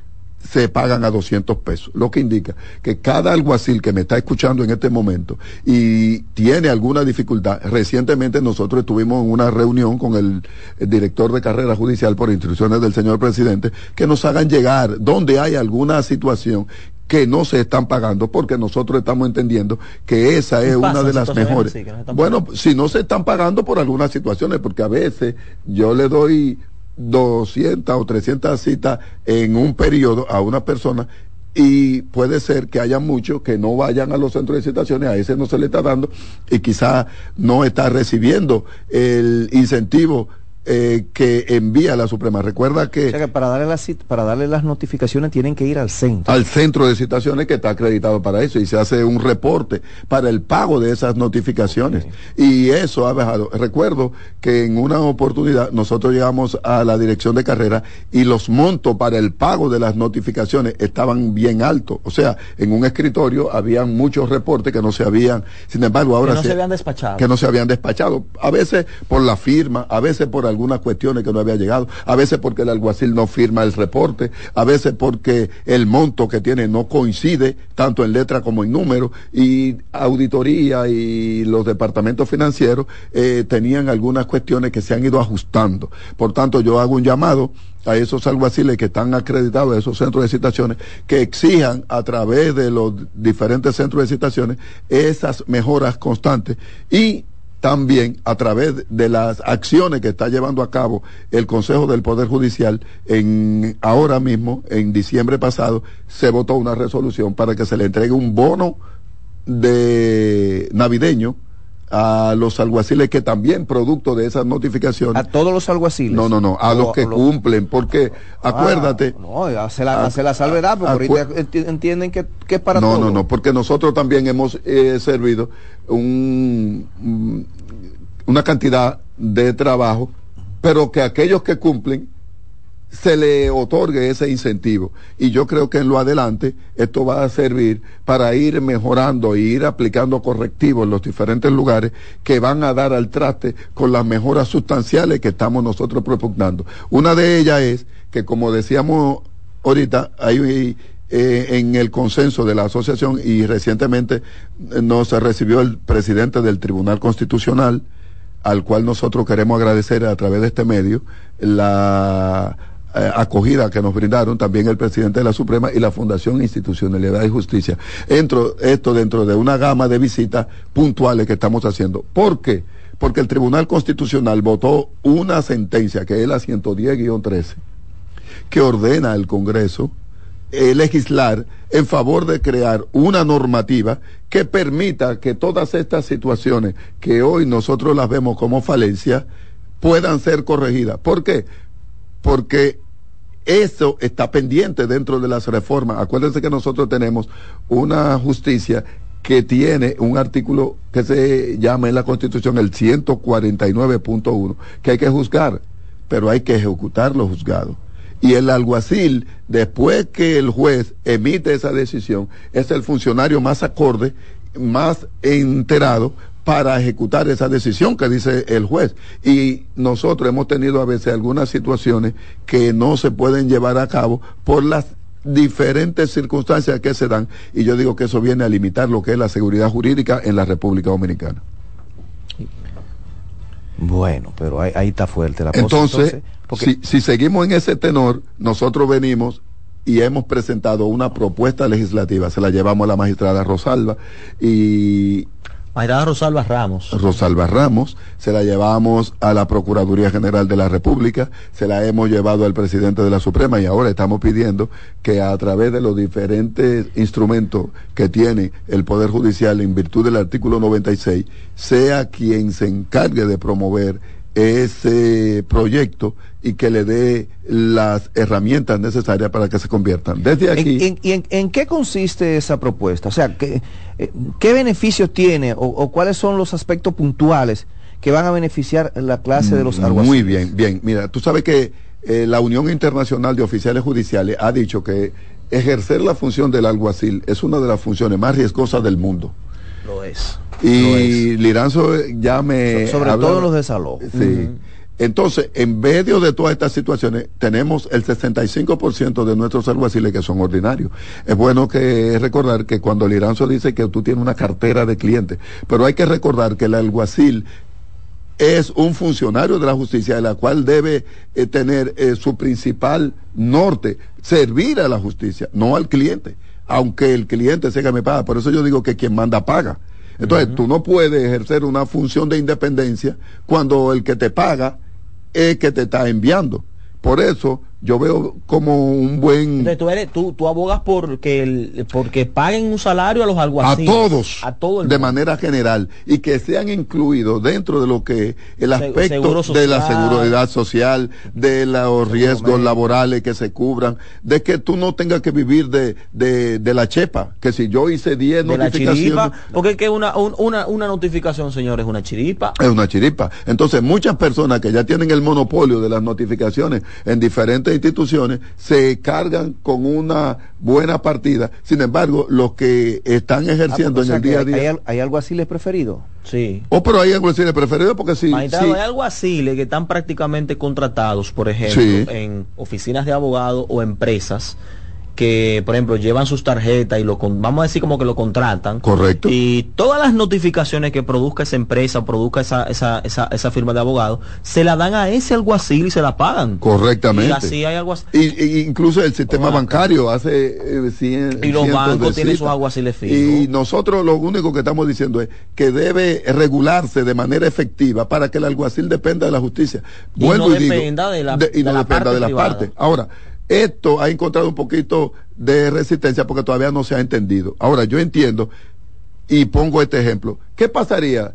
se pagan a 200 pesos, lo que indica que cada alguacil que me está escuchando en este momento y tiene alguna dificultad, recientemente nosotros estuvimos en una reunión con el, el director de carrera judicial por instrucciones del señor presidente, que nos hagan llegar donde hay alguna situación que no se están pagando porque nosotros estamos entendiendo que esa es ¿Qué una de las mejores. bueno, si no se están pagando por algunas situaciones, porque a veces yo le doy 200 o 300 citas en un periodo a una persona y puede ser que haya muchos que no vayan a los centros de citaciones, a ese no se le está dando y quizá no está recibiendo el incentivo eh, que envía la Suprema. Recuerda que, O sea que para darle, las, para darle las notificaciones tienen que ir al centro. al centro de citaciones que está acreditado para eso y se hace un reporte para el pago de esas notificaciones. Y eso ha bajado. Recuerdo que en una oportunidad nosotros llegamos a la dirección de carrera y los montos para el pago de las notificaciones estaban bien altos. O sea, en un escritorio habían muchos reportes que no se habían, sin embargo, ahora que no se- se habían despachado. que no se habían despachado, a veces por la firma, a veces por algunas cuestiones que no había llegado, a veces porque el alguacil no firma el reporte, a veces porque el monto que tiene no coincide tanto en letra como en número y auditoría y los departamentos financieros eh, tenían algunas cuestiones que se han ido ajustando. Por tanto, yo hago un llamado a esos alguaciles que están acreditados, a esos centros de citaciones, que exijan a través de los diferentes centros de citaciones esas mejoras constantes y también a través de las acciones que está llevando a cabo el Consejo del Poder Judicial en ahora mismo en diciembre pasado se votó una resolución para que se le entregue un bono de navideño a los alguaciles que también producto de esas notificaciones A todos los alguaciles. no no no a O los que a los- cumplen porque acuérdate Ah, no, hace la, hace la salvedad, porque acu- ahorita enti- entienden que, que es para no, todo. no, no, porque nosotros también hemos eh, servido un, mm, una cantidad de trabajo, pero que aquellos que cumplen se le otorgue ese incentivo. Y yo creo que en lo adelante esto va a servir para ir mejorando e ir aplicando correctivos en los diferentes lugares que van a dar al traste con las mejoras sustanciales que estamos nosotros propugnando. Una de ellas es que, como decíamos ahorita, hay eh, en el consenso de la asociación y recientemente eh, nos recibió el presidente del Tribunal Constitucional, al cual nosotros queremos agradecer a través de este medio la eh, acogida que nos brindaron también el presidente de la Suprema y la Fundación Institucionalidad y Justicia. Entro, esto dentro de una gama de visitas puntuales que estamos haciendo. ¿Por qué? Porque el Tribunal Constitucional votó una sentencia que es la 110-13 que ordena al Congreso eh, legislar en favor de crear una normativa que permita que todas estas situaciones que hoy nosotros las vemos como falencias puedan ser corregidas. ¿Por qué? Porque eso está pendiente dentro de las reformas. Acuérdense que nosotros tenemos una justicia que tiene un artículo que se llama en la Constitución el 149.1, que hay que juzgar, pero hay que ejecutar lo juzgado. Y el alguacil, después que el juez emite esa decisión, es el funcionario más acorde, más enterado para ejecutar esa decisión que dice el juez. Y nosotros hemos tenido a veces algunas situaciones que no se pueden llevar a cabo por las diferentes circunstancias que se dan. Y yo digo que eso viene a limitar lo que es la seguridad jurídica en la República Dominicana. Bueno, pero ahí, ahí está fuerte la cosa. Entonces, porque- si, si seguimos en ese tenor, nosotros venimos y hemos presentado una propuesta legislativa, se la llevamos a la magistrada Rosalba y Magistrada Rosalba Ramos. Rosalba Ramos, se la llevamos a la Procuraduría General de la República, se la hemos llevado al presidente de la Suprema y ahora estamos pidiendo que a través de los diferentes instrumentos que tiene el Poder Judicial en virtud del artículo 96, sea quien se encargue de promover ese proyecto y que le dé las herramientas necesarias para que se conviertan. Desde aquí... ¿En, y en- en qué consiste esa propuesta? O sea, ¿qué, eh, qué beneficios tiene o, o cuáles son los aspectos puntuales que van a beneficiar la clase de los alguaciles? Muy bien, bien. Mira, tú sabes que eh, la Unión Internacional de Oficiales Judiciales ha dicho que ejercer la función del alguacil es una de las funciones más riesgosas del mundo. Lo es. Y Liranzo ya me... So- sobre habla- todo los desalojos. Sí. Entonces, en medio de todas estas situaciones, tenemos el 65% de nuestros alguaciles que son ordinarios. Es bueno que recordar que cuando Liranzo dice que tú tienes una cartera de clientes, pero hay que recordar que el alguacil es un funcionario de la justicia, de la cual debe eh, tener eh, su principal norte, servir a la justicia, no al cliente. aunque el cliente sea que me paga. Por eso yo digo que quien manda paga. Entonces, tú no puedes ejercer una función de independencia cuando el que te paga es que te está enviando. Por eso yo veo como un buen... Entonces, tú, eres, tú, tú abogas por que el, porque paguen un salario a los a alguaciles. todos A todo el de manera general y que sean incluidos dentro de lo que el aspecto de la seguridad social, de los riesgos laborales que se cubran, de que tú no tengas que vivir de, de, de la chepa, que si yo hice 10 de la notificaciones chiripa, porque es que una, un- una, una notificación, señores, es una chiripa. es una chiripa. Entonces, muchas personas que ya tienen el monopolio de las notificaciones en diferentes instituciones se cargan con una buena partida. Sin embargo, los que están ejerciendo Ah, o sea en el día a día. Hay, al- hay algo así les preferido. Sí. O pero hay algo así de preferido porque si, Magistrado, si- hay alguaciles que están prácticamente contratados, por ejemplo, Sí. en oficinas de abogados o empresas que, por ejemplo, llevan sus tarjetas y lo con- vamos a decir como que lo contratan. Correcto. Y todas las notificaciones que produzca esa empresa o produzca esa, esa, esa, esa firma de abogados, se la dan a ese alguacil y se la pagan. Correctamente. Y así hay alguacil. Y, y incluso el sistema bancario hace eh, cien- Y los bancos tienen sus aguaciles fijos. Y nosotros lo único que estamos diciendo es que debe regularse de manera efectiva para que el alguacil dependa de la justicia. Y Vuelvo no y digo, dependa de la- de- y de no la dependa parte de la privada. parte. Ahora, esto ha encontrado un poquito de resistencia porque todavía no se ha entendido. Ahora, yo entiendo y pongo este ejemplo. ¿Qué pasaría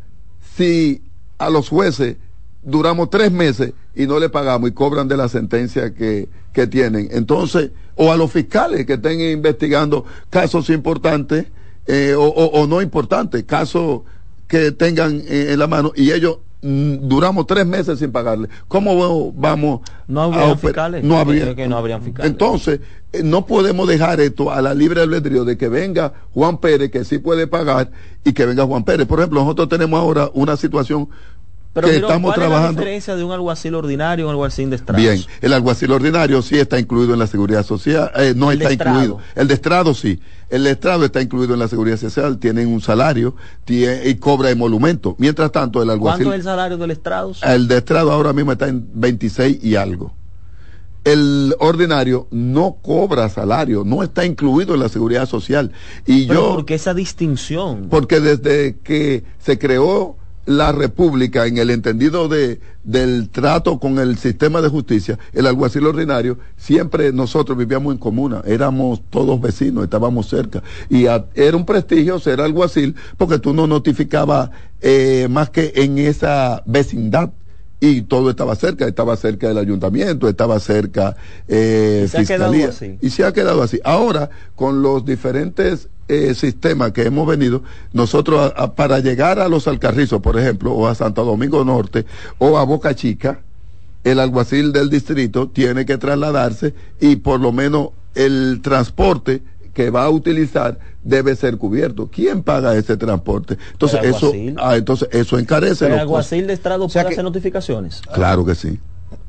si a los jueces duramos tres meses y no le pagamos y cobran de la sentencia que, que tienen? Entonces, o a los fiscales que estén investigando casos importantes eh, o, no importantes, casos que tengan eh, en la mano y ellos duramos tres meses sin pagarle. ¿Cómo vamos No habrían fiscales. No habría. Que no habrían fiscales. Entonces, eh, no podemos dejar esto a la libre albedrío de que venga Juan Pérez, que sí puede pagar, y que venga Juan Pérez. Por ejemplo, nosotros tenemos ahora una situación Pero que Miró, estamos ¿cuál es la trabajando. diferencia de un alguacil ordinario y un alguacil de estrados? Bien, el alguacil ordinario sí está incluido en la seguridad social, eh, no El está estrado. incluido. El de estrado sí. El de estrado está incluido en la seguridad social, tienen un salario y cobra emolumento. Mientras tanto, el alguacil. ¿Cuánto es el salario del estrado? El de estrado ahora mismo está en 26 y algo. El ordinario no cobra salario, no está incluido en la seguridad social. Y Pero yo, ¿por qué esa distinción? porque desde que se creó la república en el entendido de del trato con el sistema de justicia, el alguacil ordinario, siempre nosotros vivíamos en comuna, éramos todos vecinos, estábamos cerca. Y a- era un prestigio ser alguacil porque tú no notificabas eh, más que en esa vecindad. Y todo estaba cerca, estaba cerca del ayuntamiento, estaba cerca eh, Y se ha quedado fiscalía. así. Y se ha quedado así. Ahora, con los diferentes eh, sistemas que hemos venido, nosotros a- a- para llegar a los Alcarrizos, por ejemplo, o a Santo Domingo Norte, o a Boca Chica, el alguacil del distrito tiene que trasladarse y por lo menos el transporte que va a utilizar debe ser cubierto. ¿Quién paga ese transporte? Entonces eso, ah, entonces eso encarece ¿El alguacil de estrado sea puede que- hacer notificaciones? Claro que sí.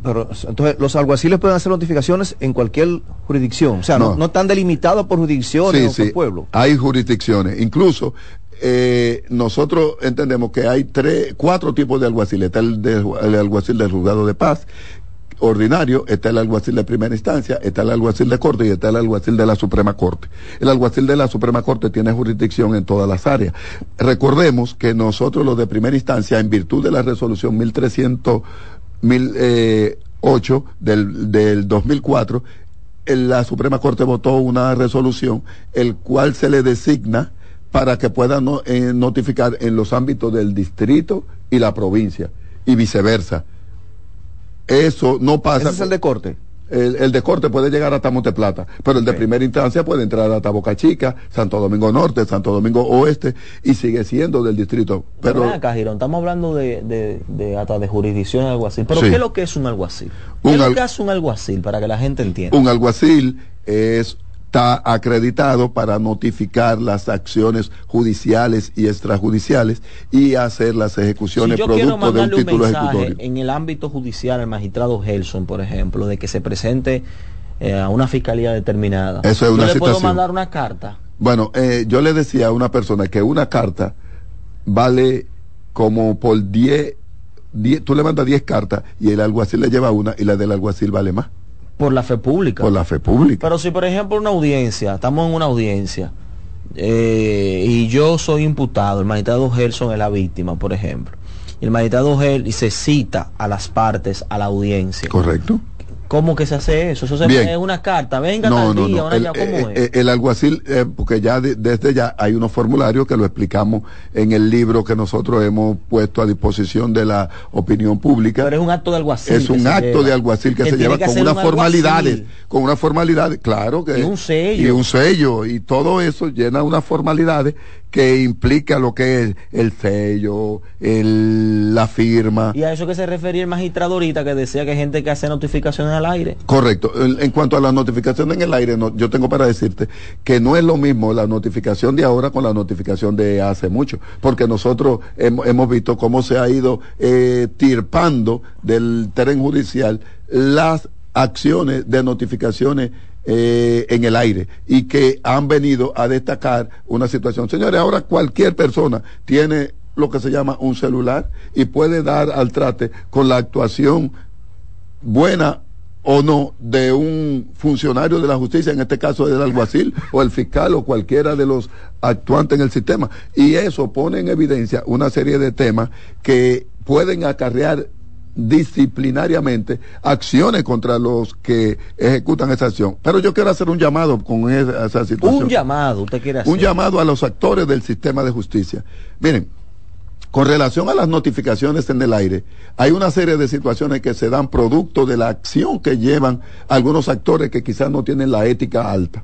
Pero entonces los alguaciles pueden hacer notificaciones en cualquier jurisdicción. O sea, no, No. no están delimitados por jurisdicciones o por pueblo. Hay jurisdicciones. Incluso eh, nosotros entendemos que hay tres, cuatro tipos de alguaciles. Está el, de- el alguacil del juzgado de paz ordinario, está el alguacil de primera instancia, está el alguacil de corte y está el alguacil de la Suprema Corte. El alguacil de la Suprema Corte tiene jurisdicción en todas las áreas. Recordemos que nosotros los de primera instancia, en virtud de la resolución 1300, 1008 del, del 2004, el- la Suprema Corte votó una resolución el cual se le designa para que puedan no- eh, notificar en los ámbitos del distrito y la provincia y viceversa. Eso no pasa. Ese es el de corte. El, el de corte puede llegar hasta Monteplata, pero el de primera instancia puede entrar hasta Boca Chica, Santo Domingo Norte, Santo Domingo Oeste y sigue siendo del distrito. Pero acá, Girón, estamos hablando de, de, de hasta de jurisdicción alguacil. Pero Sí. ¿qué es lo que es un alguacil? ¿Qué Un es lo al- que hace un alguacil para que la gente entienda? un alguacil es está acreditado para notificar las acciones judiciales y extrajudiciales y hacer las ejecuciones si producto de un un título ejecutorio. en el ámbito judicial al magistrado Gelson, por ejemplo, de que se presente eh, a una fiscalía determinada, Eso es una yo le puedo mandar una carta. Bueno, eh, yo le decía a una persona que una carta vale como por 10, 10 tú le mandas 10 cartas y el alguacil le lleva una y la del alguacil vale más. Por la fe pública. Por la fe pública. Pero si por ejemplo una audiencia, estamos en una audiencia eh, y yo soy imputado, el magistrado Gerson es la víctima, por ejemplo. Y el magistrado Gerson se cita a las partes a la audiencia. Correcto. ¿Cómo que se hace eso? Eso se Bien. es una carta, venga No, tal no, día, no. una El, ya, ¿cómo eh, es? eh, el alguacil, eh, porque ya de- desde ya hay unos formularios que lo explicamos en el libro que nosotros hemos puesto a disposición de la opinión pública. Pero es un acto de alguacil. Es un acto lleva. de alguacil que, Que se lleva que con unas un formalidades, con unas formalidades, claro que Y un sello. y un sello y todo eso llena unas formalidades que implica lo que es el sello, el, la firma. Y a eso que se refería el magistrado ahorita que decía que hay gente que hace notificaciones Correcto. En, cuanto a la notificación en el aire, yo tengo para decirte que no es lo mismo la notificación de ahora con la notificación de hace mucho, porque nosotros hemos, hemos visto cómo se ha ido eh, tirpando del terreno judicial las acciones de notificaciones eh, en el aire y que han venido a destacar una situación. Señores, ahora cualquier persona tiene lo que se llama un celular y puede dar al trate con la actuación buena o no de un funcionario de la justicia, en este caso del alguacil o el fiscal o cualquiera de los actuantes en el sistema. Y eso pone en evidencia una serie de temas que pueden acarrear disciplinariamente acciones contra los que ejecutan esa acción. Pero yo quiero hacer un llamado con esa, esa situación. Un llamado, usted quiere hacer. Un llamado a los actores del sistema de justicia. Miren, con relación a las notificaciones en el aire, hay una serie de situaciones que se dan producto de la acción que llevan algunos actores que quizás no tienen la ética alta.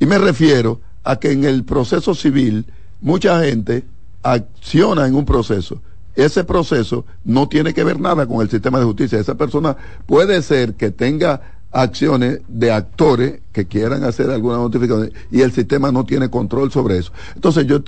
Y me refiero a que en el proceso civil mucha gente acciona en un proceso. Ese proceso no tiene que ver nada con el sistema de justicia. Esa persona puede ser que tenga acciones de actores que quieran hacer alguna notificación y el sistema no tiene control sobre eso. Entonces yo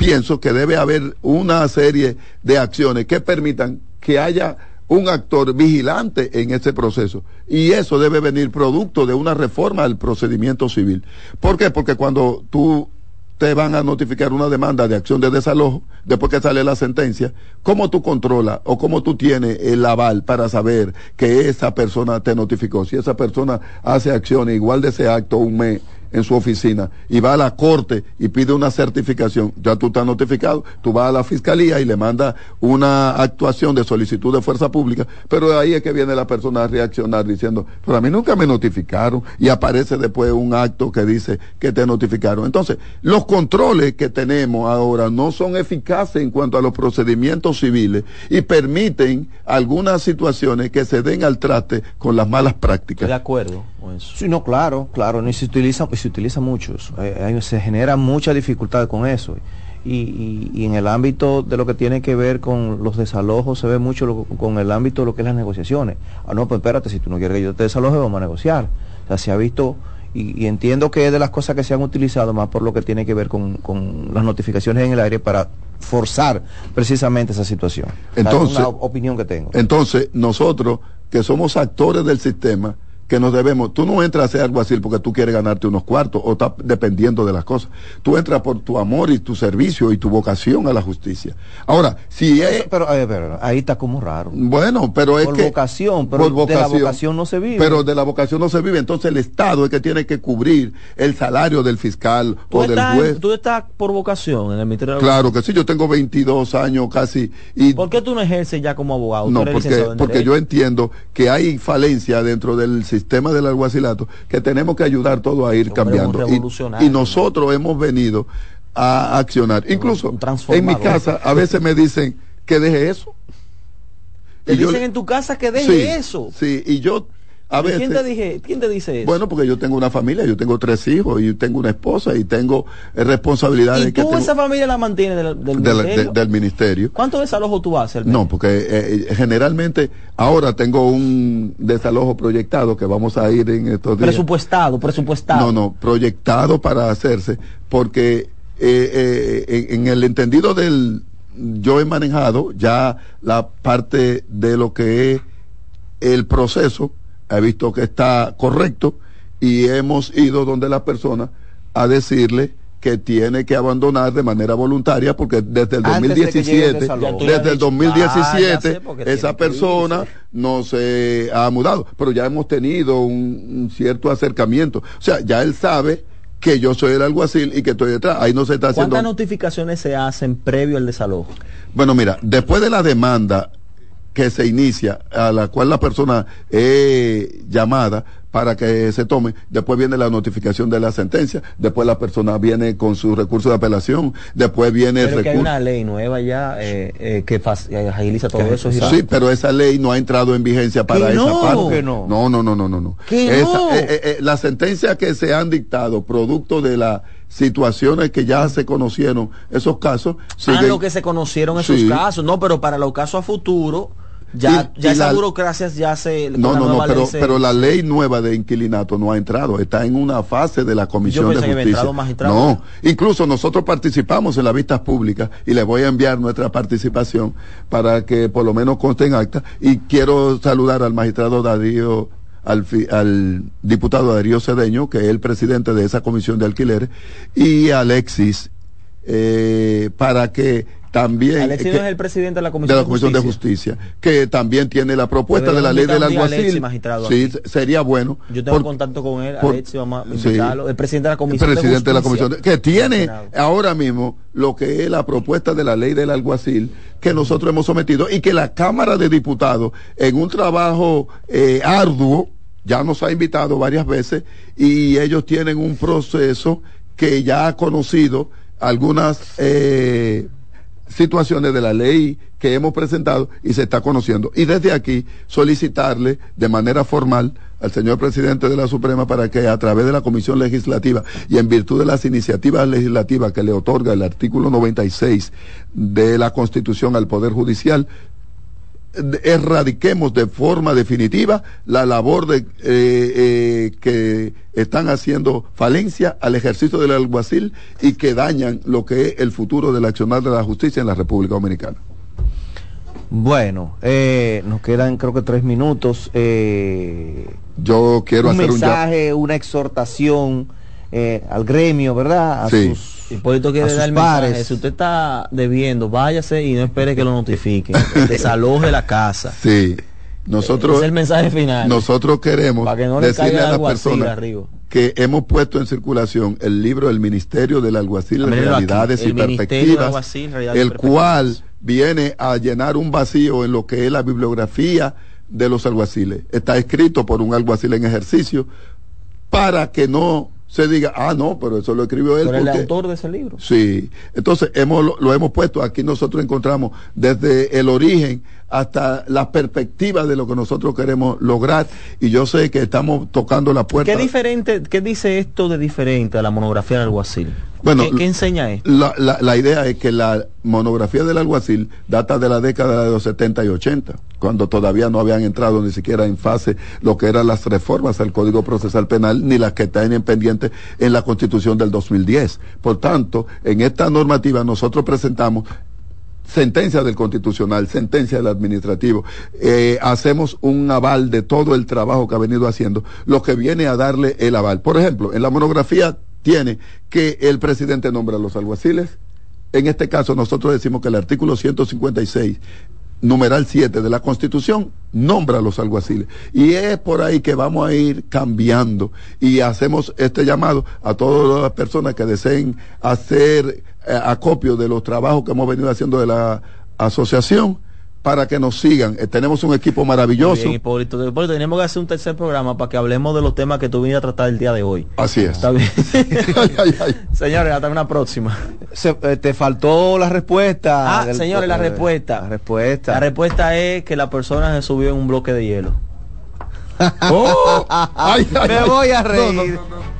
pienso que debe haber una serie de acciones que permitan que haya un actor vigilante en ese proceso. Y eso debe venir producto de una reforma del procedimiento civil. ¿Por qué? Porque cuando tú te van a notificar una demanda de acción de desalojo, después que sale la sentencia, ¿cómo tú controlas o cómo tú tienes el aval para saber que esa persona te notificó? Si esa persona hace acciones igual de ese acto un mes en su oficina y va a la corte y pide una certificación, ya tú estás notificado, tú vas a la fiscalía y le mandas una actuación de solicitud de fuerza pública, pero de ahí es que viene la persona a reaccionar diciendo, pero a mí nunca me notificaron y aparece después un acto que dice que te notificaron. Entonces, los controles que tenemos ahora no son eficaces en cuanto a los procedimientos civiles y permiten algunas situaciones que se den al traste con las malas prácticas. de acuerdo con eso. Sí, no, claro, claro, ni se utiliza, y se utiliza mucho. Eh, se genera mucha dificultad con eso. Y, y- y en el ámbito de lo que tiene que ver con los desalojos, se ve mucho lo- con el ámbito de lo que es las negociaciones. Ah, no, pues espérate, si tú no quieres que yo te desaloje, vamos a negociar. O sea, se ha visto, y, y entiendo que es de las cosas que se han utilizado más por lo que tiene que ver con, con las notificaciones en el aire para forzar precisamente esa situación. O sea, es Entonces- una opinión que tengo. Entonces, nosotros que somos actores del sistema, que nos debemos, tú no entras a ser alguacil porque tú quieres ganarte unos cuartos o estás dependiendo de las cosas. Tú entras por tu amor y tu servicio y tu vocación a la justicia. Ahora, si es... Pero, eh, pero ahí está como raro. Bueno, pero es Por que... vocación, pero de la vocación no se vive. Pero de la vocación no se vive. Entonces el Estado es que tiene que cubrir el salario del fiscal ¿Tú o del juez. tú estás por vocación en el Ministerio de Claro que sí, yo tengo 22 años casi y ¿Por qué tú no ejerces ya como abogado? No, porque, porque Derecho. yo entiendo que hay falencia dentro del sistema del alguacilato, que tenemos que ayudar todo a ir cambiando. Y-. Y, nosotros hemos venido a accionar. Incluso en mi casa a veces me dicen que deje eso. Te Y yo- dicen en tu casa que deje Sí, eso. Sí, y yo a ¿Y veces... ¿Quién te, dije, ¿Quién te dice eso? Bueno, porque yo tengo una familia, yo tengo tres hijos y tengo una esposa y tengo responsabilidades ¿Y que tú tengo esa familia la mantienes del, ministerio? de- del ministerio. ¿Cuánto desalojo tú haces? No, porque eh, eh, generalmente ahora tengo un desalojo proyectado que vamos a ir en estos días. Presupuestado, presupuestado. No, no, proyectado para hacerse, porque eh, eh, en, en el entendido del yo he manejado ya la parte de lo que es el proceso, he visto que está correcto y hemos ido donde la persona a decirle que tiene que abandonar de manera voluntaria porque desde el Antes de que llegue el 2017, desalojo. desde el 2017, Ah, esa persona no se ha mudado, pero ya hemos tenido un, un cierto acercamiento. O sea, ya él sabe que yo soy el alguacil y que estoy detrás. Ahí no se está haciendo... ¿Cuántas notificaciones se hacen previo al desalojo? Bueno, mira, después de la demanda que se inicia, a la cual la persona es llamada para que se tome, después viene la notificación de la sentencia, después la persona viene con su recurso de apelación, después viene el Pero que hay recurso. una ley nueva ya eh, eh, que eh, agiliza todo eso. Sí, pero esa ley no ha entrado en vigencia para ¿Que esa no? parte. ¿Que no? no, no, no, no, no. no. ¿Que Esa- no? eh, eh, las sentencias que se han dictado, producto de las situaciones que ya se conocieron, esos casos, Ah, siguen- lo que se conocieron esos Sí. casos. No, pero para los casos a futuro, ya, Y- ya y esas la- burocracias ya se. No, no, no, pero, se- pero la ley nueva de inquilinato no ha entrado, está en una fase de la Comisión Yo de que Justicia. entrado magistrado. No, incluso nosotros participamos en las vistas públicas y les voy a enviar nuestra participación para que por lo menos conste en acta. Y quiero saludar al magistrado Darío, al, al diputado Darío Cedeño, que es el presidente de esa comisión de alquileres, y a Alexis, eh, para que también... Alexis no que- es el presidente de la de Comisión la Comisión de Justicia, que también tiene la propuesta de la ley del alguacil. Alexis, sí, sería bueno. Yo tengo por- contacto con él, por- Alexis, vamos a sí. El presidente de la el Comisión presidente de la Justicia. comisión, que tiene ahora mismo lo que es la propuesta de la ley del alguacil que nosotros hemos sometido y que la Cámara de Diputados, en un trabajo eh, arduo, ya nos ha invitado varias veces y ellos tienen un proceso que ya ha conocido algunas eh, situaciones de la ley que hemos presentado y se está conociendo. Y desde aquí solicitarle de manera formal al señor presidente de la Suprema para que a través de la Comisión Legislativa y en virtud de las iniciativas legislativas que le otorga el artículo 96 de la Constitución al Poder Judicial, erradiquemos de forma definitiva la labor de, eh, eh, que están haciendo falencia al ejercicio del alguacil y que dañan lo que es el futuro del accionar de la justicia en la República Dominicana. Bueno, eh, nos quedan creo que tres minutos. eh, Yo quiero un hacer un mensaje, una exhortación eh, al gremio, ¿verdad? A Sí. sus, Hipólito quiere dar el mensaje. Si usted está debiendo, váyase y no espere que lo notifiquen. [laughs] Desaloje la casa. Sí. Nosotros, es el mensaje final. nosotros queremos que no decirle a las personas que hemos puesto en circulación el libro del Ministerio del Alguacil, Realidades y Perspectivas, Alguacil, Realidades el Perspectivas. cual viene a llenar un vacío en lo que es la bibliografía de los alguaciles. Está escrito por un alguacil en ejercicio para que no se diga, ah, no, pero eso lo escribió él. El porque- autor de ese libro. Sí, entonces hemos, lo, lo hemos puesto, aquí nosotros encontramos desde el origen hasta la perspectiva de lo que nosotros queremos lograr y yo sé que estamos tocando la puerta. ¿Qué diferente, qué dice esto de diferente a la monografía del alguacil? Bueno, ¿Qué, qué enseña esto? La, la- la idea es que la monografía del alguacil data de la década de los 70 y 80, cuando todavía no habían entrado ni siquiera en fase lo que eran las reformas al Código Procesal Penal, ni las que están pendientes en la Constitución del 2010. Por tanto, en esta normativa nosotros presentamos sentencia del constitucional, sentencia del administrativo, eh, hacemos un aval de todo el trabajo que ha venido haciendo, lo que viene a darle el aval. Por ejemplo, en la monografía tiene que el presidente nombra a los alguaciles. En este caso, nosotros decimos que el artículo 156 numeral 7 de la Constitución nombra a los alguaciles. Y es por ahí que vamos a ir cambiando y hacemos este llamado a todas las personas que deseen hacer eh, acopio de los trabajos que hemos venido haciendo de la asociación para que nos sigan. Eh, tenemos un equipo maravilloso. Bien, Hipólito. Hipólito, tenemos que hacer un tercer programa para que hablemos de los temas que tú viniste a tratar el día de hoy. Así es. Está bien. [laughs] Señores, hasta una próxima. Se- eh, te faltó la respuesta. Ah, del- señores, la eh, respuesta. La respuesta. La respuesta es que la persona se subió en un bloque de hielo. [laughs] Oh, [laughs] ay, ay, Me ay. voy a No, reír. no, no, no.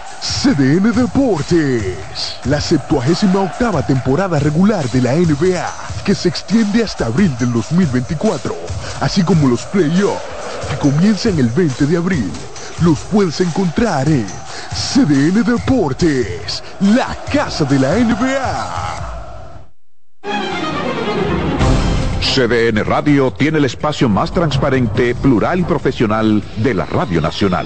CDN Deportes. La 78 octava temporada regular de la NBA, que se extiende hasta abril del 2024, así como los playoffs, que comienzan el 20 de abril. Los puedes encontrar en CDN Deportes, la casa de la NBA. CDN Radio tiene el espacio más transparente, plural y profesional de la Radio Nacional.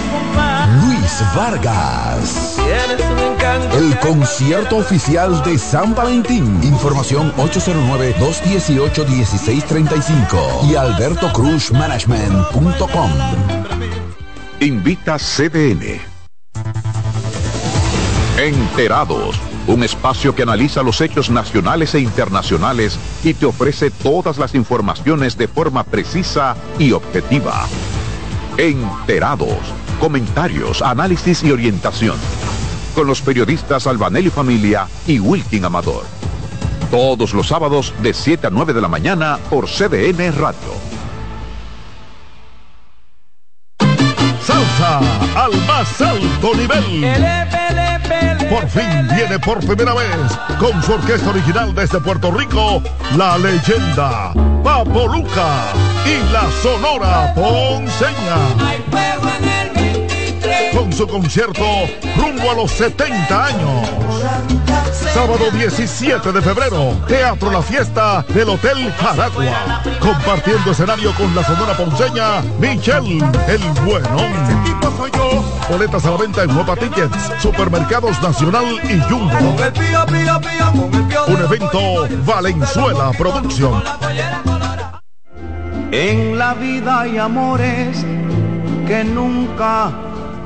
Luis Vargas. El concierto oficial de San Valentín. Información 809-218-1635 y albertocruzmanagement.com. Invita CDN. Enterados, un espacio que analiza los hechos nacionales e internacionales y te ofrece todas las informaciones de forma precisa y objetiva. Enterados, comentarios, análisis y orientación. Con los periodistas Albanelli Familia y Wilkin Amador. Todos los sábados de 7 a 9 de la mañana por CDN Radio. Salsa al más alto nivel. Por fin viene por primera vez con su orquesta original desde Puerto Rico, la leyenda Papo Luca y la Sonora Ponceña. Con su concierto rumbo a los 70 años. Sábado 17 de febrero, Teatro La Fiesta del Hotel Jaragua. Compartiendo escenario con la Sonora Ponceña, Michelle El Buenón. Boletas a la venta en Nueva Tickets, Supermercados Nacional y Jumbo. Un evento Valenzuela Producción. En la vida hay amores que nunca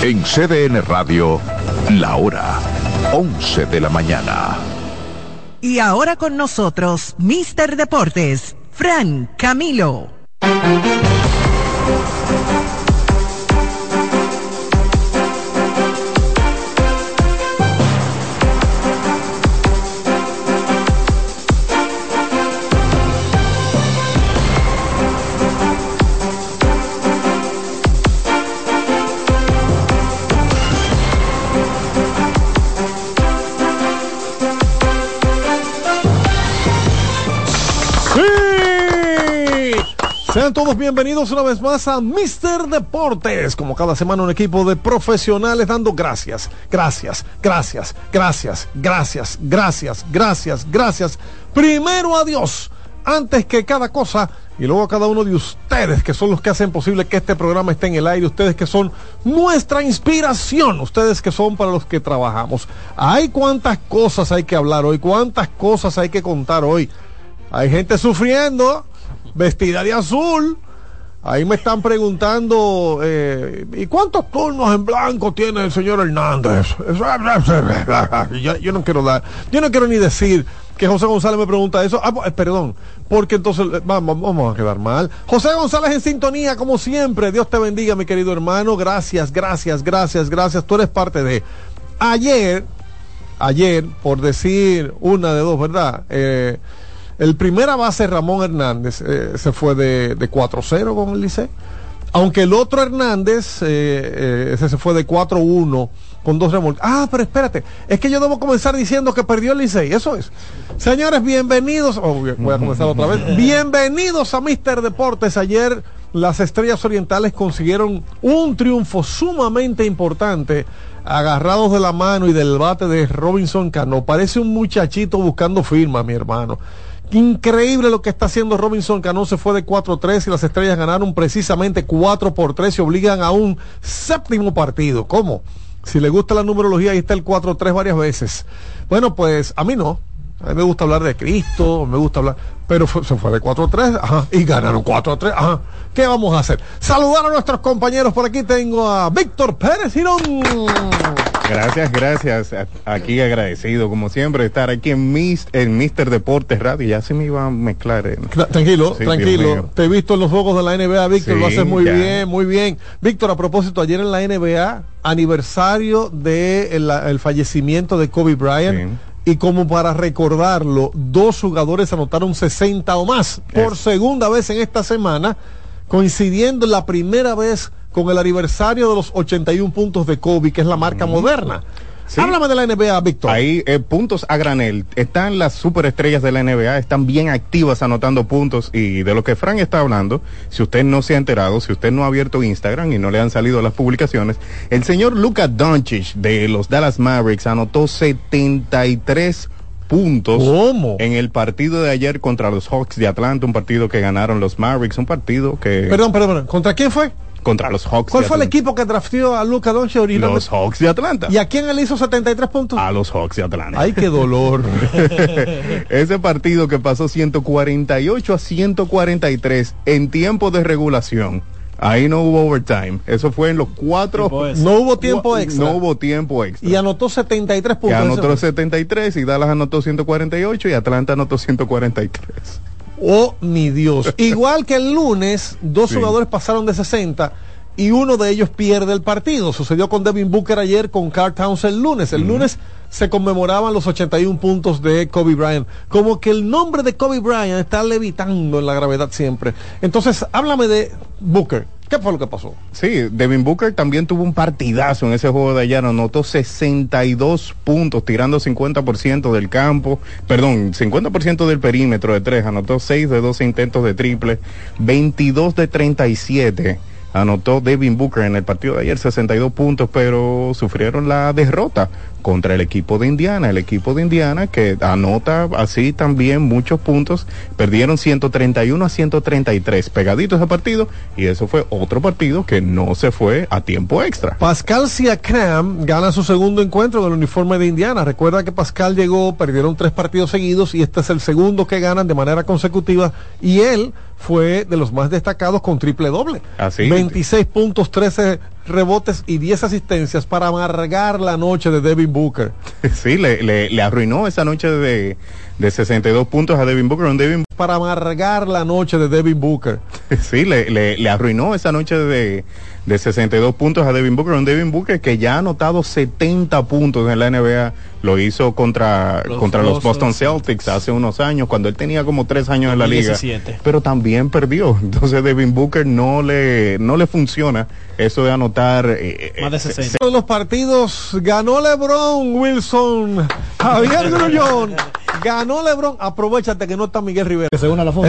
En CDN Radio, la hora 11 de la mañana. Y ahora con nosotros, Mister Deportes, Fran Camilo. Todos bienvenidos una vez más a Mister Deportes. Como cada semana un equipo de profesionales dando gracias, gracias, gracias, gracias, gracias, gracias, gracias, gracias. Primero a Dios, antes que cada cosa, y luego a cada uno de ustedes que son los que hacen posible que este programa esté en el aire, ustedes que son nuestra inspiración, ustedes que son para los que trabajamos. Hay cuántas cosas hay que hablar hoy, cuántas cosas hay que contar hoy. Hay gente sufriendo, vestida de azul. Ahí me están preguntando, eh, ¿y cuántos turnos en blanco tiene el señor Hernández? [laughs] Yo, no quiero dar, yo no quiero ni decir que José González me pregunta eso. Ah, pues, perdón, porque entonces eh, vamos, vamos a quedar mal. José González en sintonía, como siempre. Dios te bendiga, mi querido hermano. Gracias, gracias, gracias, gracias. Tú eres parte de. Ayer, ayer, por decir una de dos, ¿verdad? Eh, el primera base Ramón Hernández eh, se fue de, de 4-0 con el Licey. Aunque el otro Hernández, eh, eh, ese se fue de 4-1 con dos remolques. Ah, pero espérate, es que yo debo comenzar diciendo que perdió el Licey, eso es. Señores, bienvenidos, oh, voy a voy a comenzar otra vez. [laughs] Bienvenidos a Mister Deportes. Ayer las Estrellas Orientales consiguieron un triunfo sumamente importante, agarrados de la mano y del bate de Robinson Cano. Parece un muchachito buscando firma, mi hermano. Increíble lo que está haciendo Robinson Cano. Se fue de 4-3 y las estrellas ganaron precisamente 4 por 3 y obligan a un séptimo partido. ¿Cómo? Si le gusta la numerología, ahí está el 4-3 varias veces. Bueno, pues a mí no. A mí me gusta hablar de Cristo, me gusta hablar. Pero fue- se fue de 4-3, ajá, y ganaron 4-3, ajá. ¿Qué vamos a hacer? Saludar a nuestros compañeros. Por aquí tengo a Víctor Pérez Girón. Gracias, gracias. Aquí agradecido, como siempre, de estar aquí en, Mis, en Mister Deportes Radio. Ya se me iba a mezclar. eh. Tra- Tranquilo, Sí, tranquilo. Te he visto en los juegos de la NBA, Víctor. Sí, lo haces muy ya. bien, muy bien. Víctor, a propósito, ayer en la NBA, aniversario del el, el fallecimiento de Kobe Bryant. Y como para recordarlo, dos jugadores anotaron 60 o más por segunda vez en esta semana, coincidiendo la primera vez con el aniversario de los 81 puntos de Kobe, que es la marca moderna. Sí. Háblame de la NBA, Víctor. Ahí, eh, puntos a granel. Están las superestrellas de la NBA, están bien activas anotando puntos. Y de lo que Frank está hablando, si usted no se ha enterado, si usted no ha abierto Instagram y no le han salido las publicaciones, el señor Luka Doncic de los Dallas Mavericks anotó 73 puntos en el partido de ayer contra los Hawks de Atlanta, un partido que ganaron los Mavericks, un partido que Perdón, perdón, perdón. ¿Contra quién fue? Contra los Hawks. ¿Cuál de fue el equipo que drafteó a Luca Doncic originalmente? Los Hawks de Atlanta. ¿Y a quién le hizo 73 puntos? A los Hawks de Atlanta. Ay, qué dolor. [laughs] Ese partido que pasó 148 a 143 en tiempo de regulación. Ahí no hubo overtime. Eso fue en los cuatro. No hubo tiempo extra. No hubo tiempo extra. Y anotó 73 Que puntos. anotó Ese- 73 y Dallas anotó 148 y Atlanta anotó 143. Oh, mi Dios. [laughs] Igual que el lunes, dos Sí. jugadores pasaron de 60 y uno de ellos pierde el partido. Sucedió con Devin Booker ayer, con Carl Towns el lunes. El lunes se conmemoraban los 81 puntos de Kobe Bryant. Como que el nombre de Kobe Bryant está levitando en la gravedad siempre. Entonces, háblame de Booker. ¿Qué fue lo que pasó? Sí, Devin Booker también tuvo un partidazo en ese juego de ayer, anotó 62 puntos, tirando 50% del campo, perdón, 50% del perímetro de tres, anotó 6 de 12 intentos de triple, 22 de 37. Anotó Devin Booker en el partido de ayer 62 puntos, pero sufrieron la derrota contra el equipo de Indiana. El equipo de Indiana que anota así también muchos puntos, perdieron 131 a 133 pegaditos ese partido y eso fue otro partido que no se fue a tiempo extra. Pascal Siakam gana su segundo encuentro del uniforme de Indiana. Recuerda que Pascal llegó, perdieron tres partidos seguidos y este es el segundo que ganan de manera consecutiva y él fue de los más destacados con triple doble. Así. 26 puntos, 13 rebotes y 10 asistencias para amargar la noche de Devin Booker. [laughs] Sí, le, le, le arruinó esa noche de, de 62 puntos a Devin Booker. Devin para amargar la noche de Devin Booker. [laughs] sí, le, le, le arruinó esa noche de, de 62 puntos a Devin Booker. Un Devin Booker que ya ha anotado 70 puntos en la NBA. Lo hizo contra los, contra los Boston Celtics hace unos años, cuando él tenía como tres años en la liga. Pero también perdió. [laughs] Entonces Devin Booker no le, no le funciona eso de anotar. Eh, Más de 60. de los partidos ganó LeBron, Wilson, Javier [laughs] Grullón. ganó LeBron. Aprovechate que no está Miguel Rivera. Que se una la foto.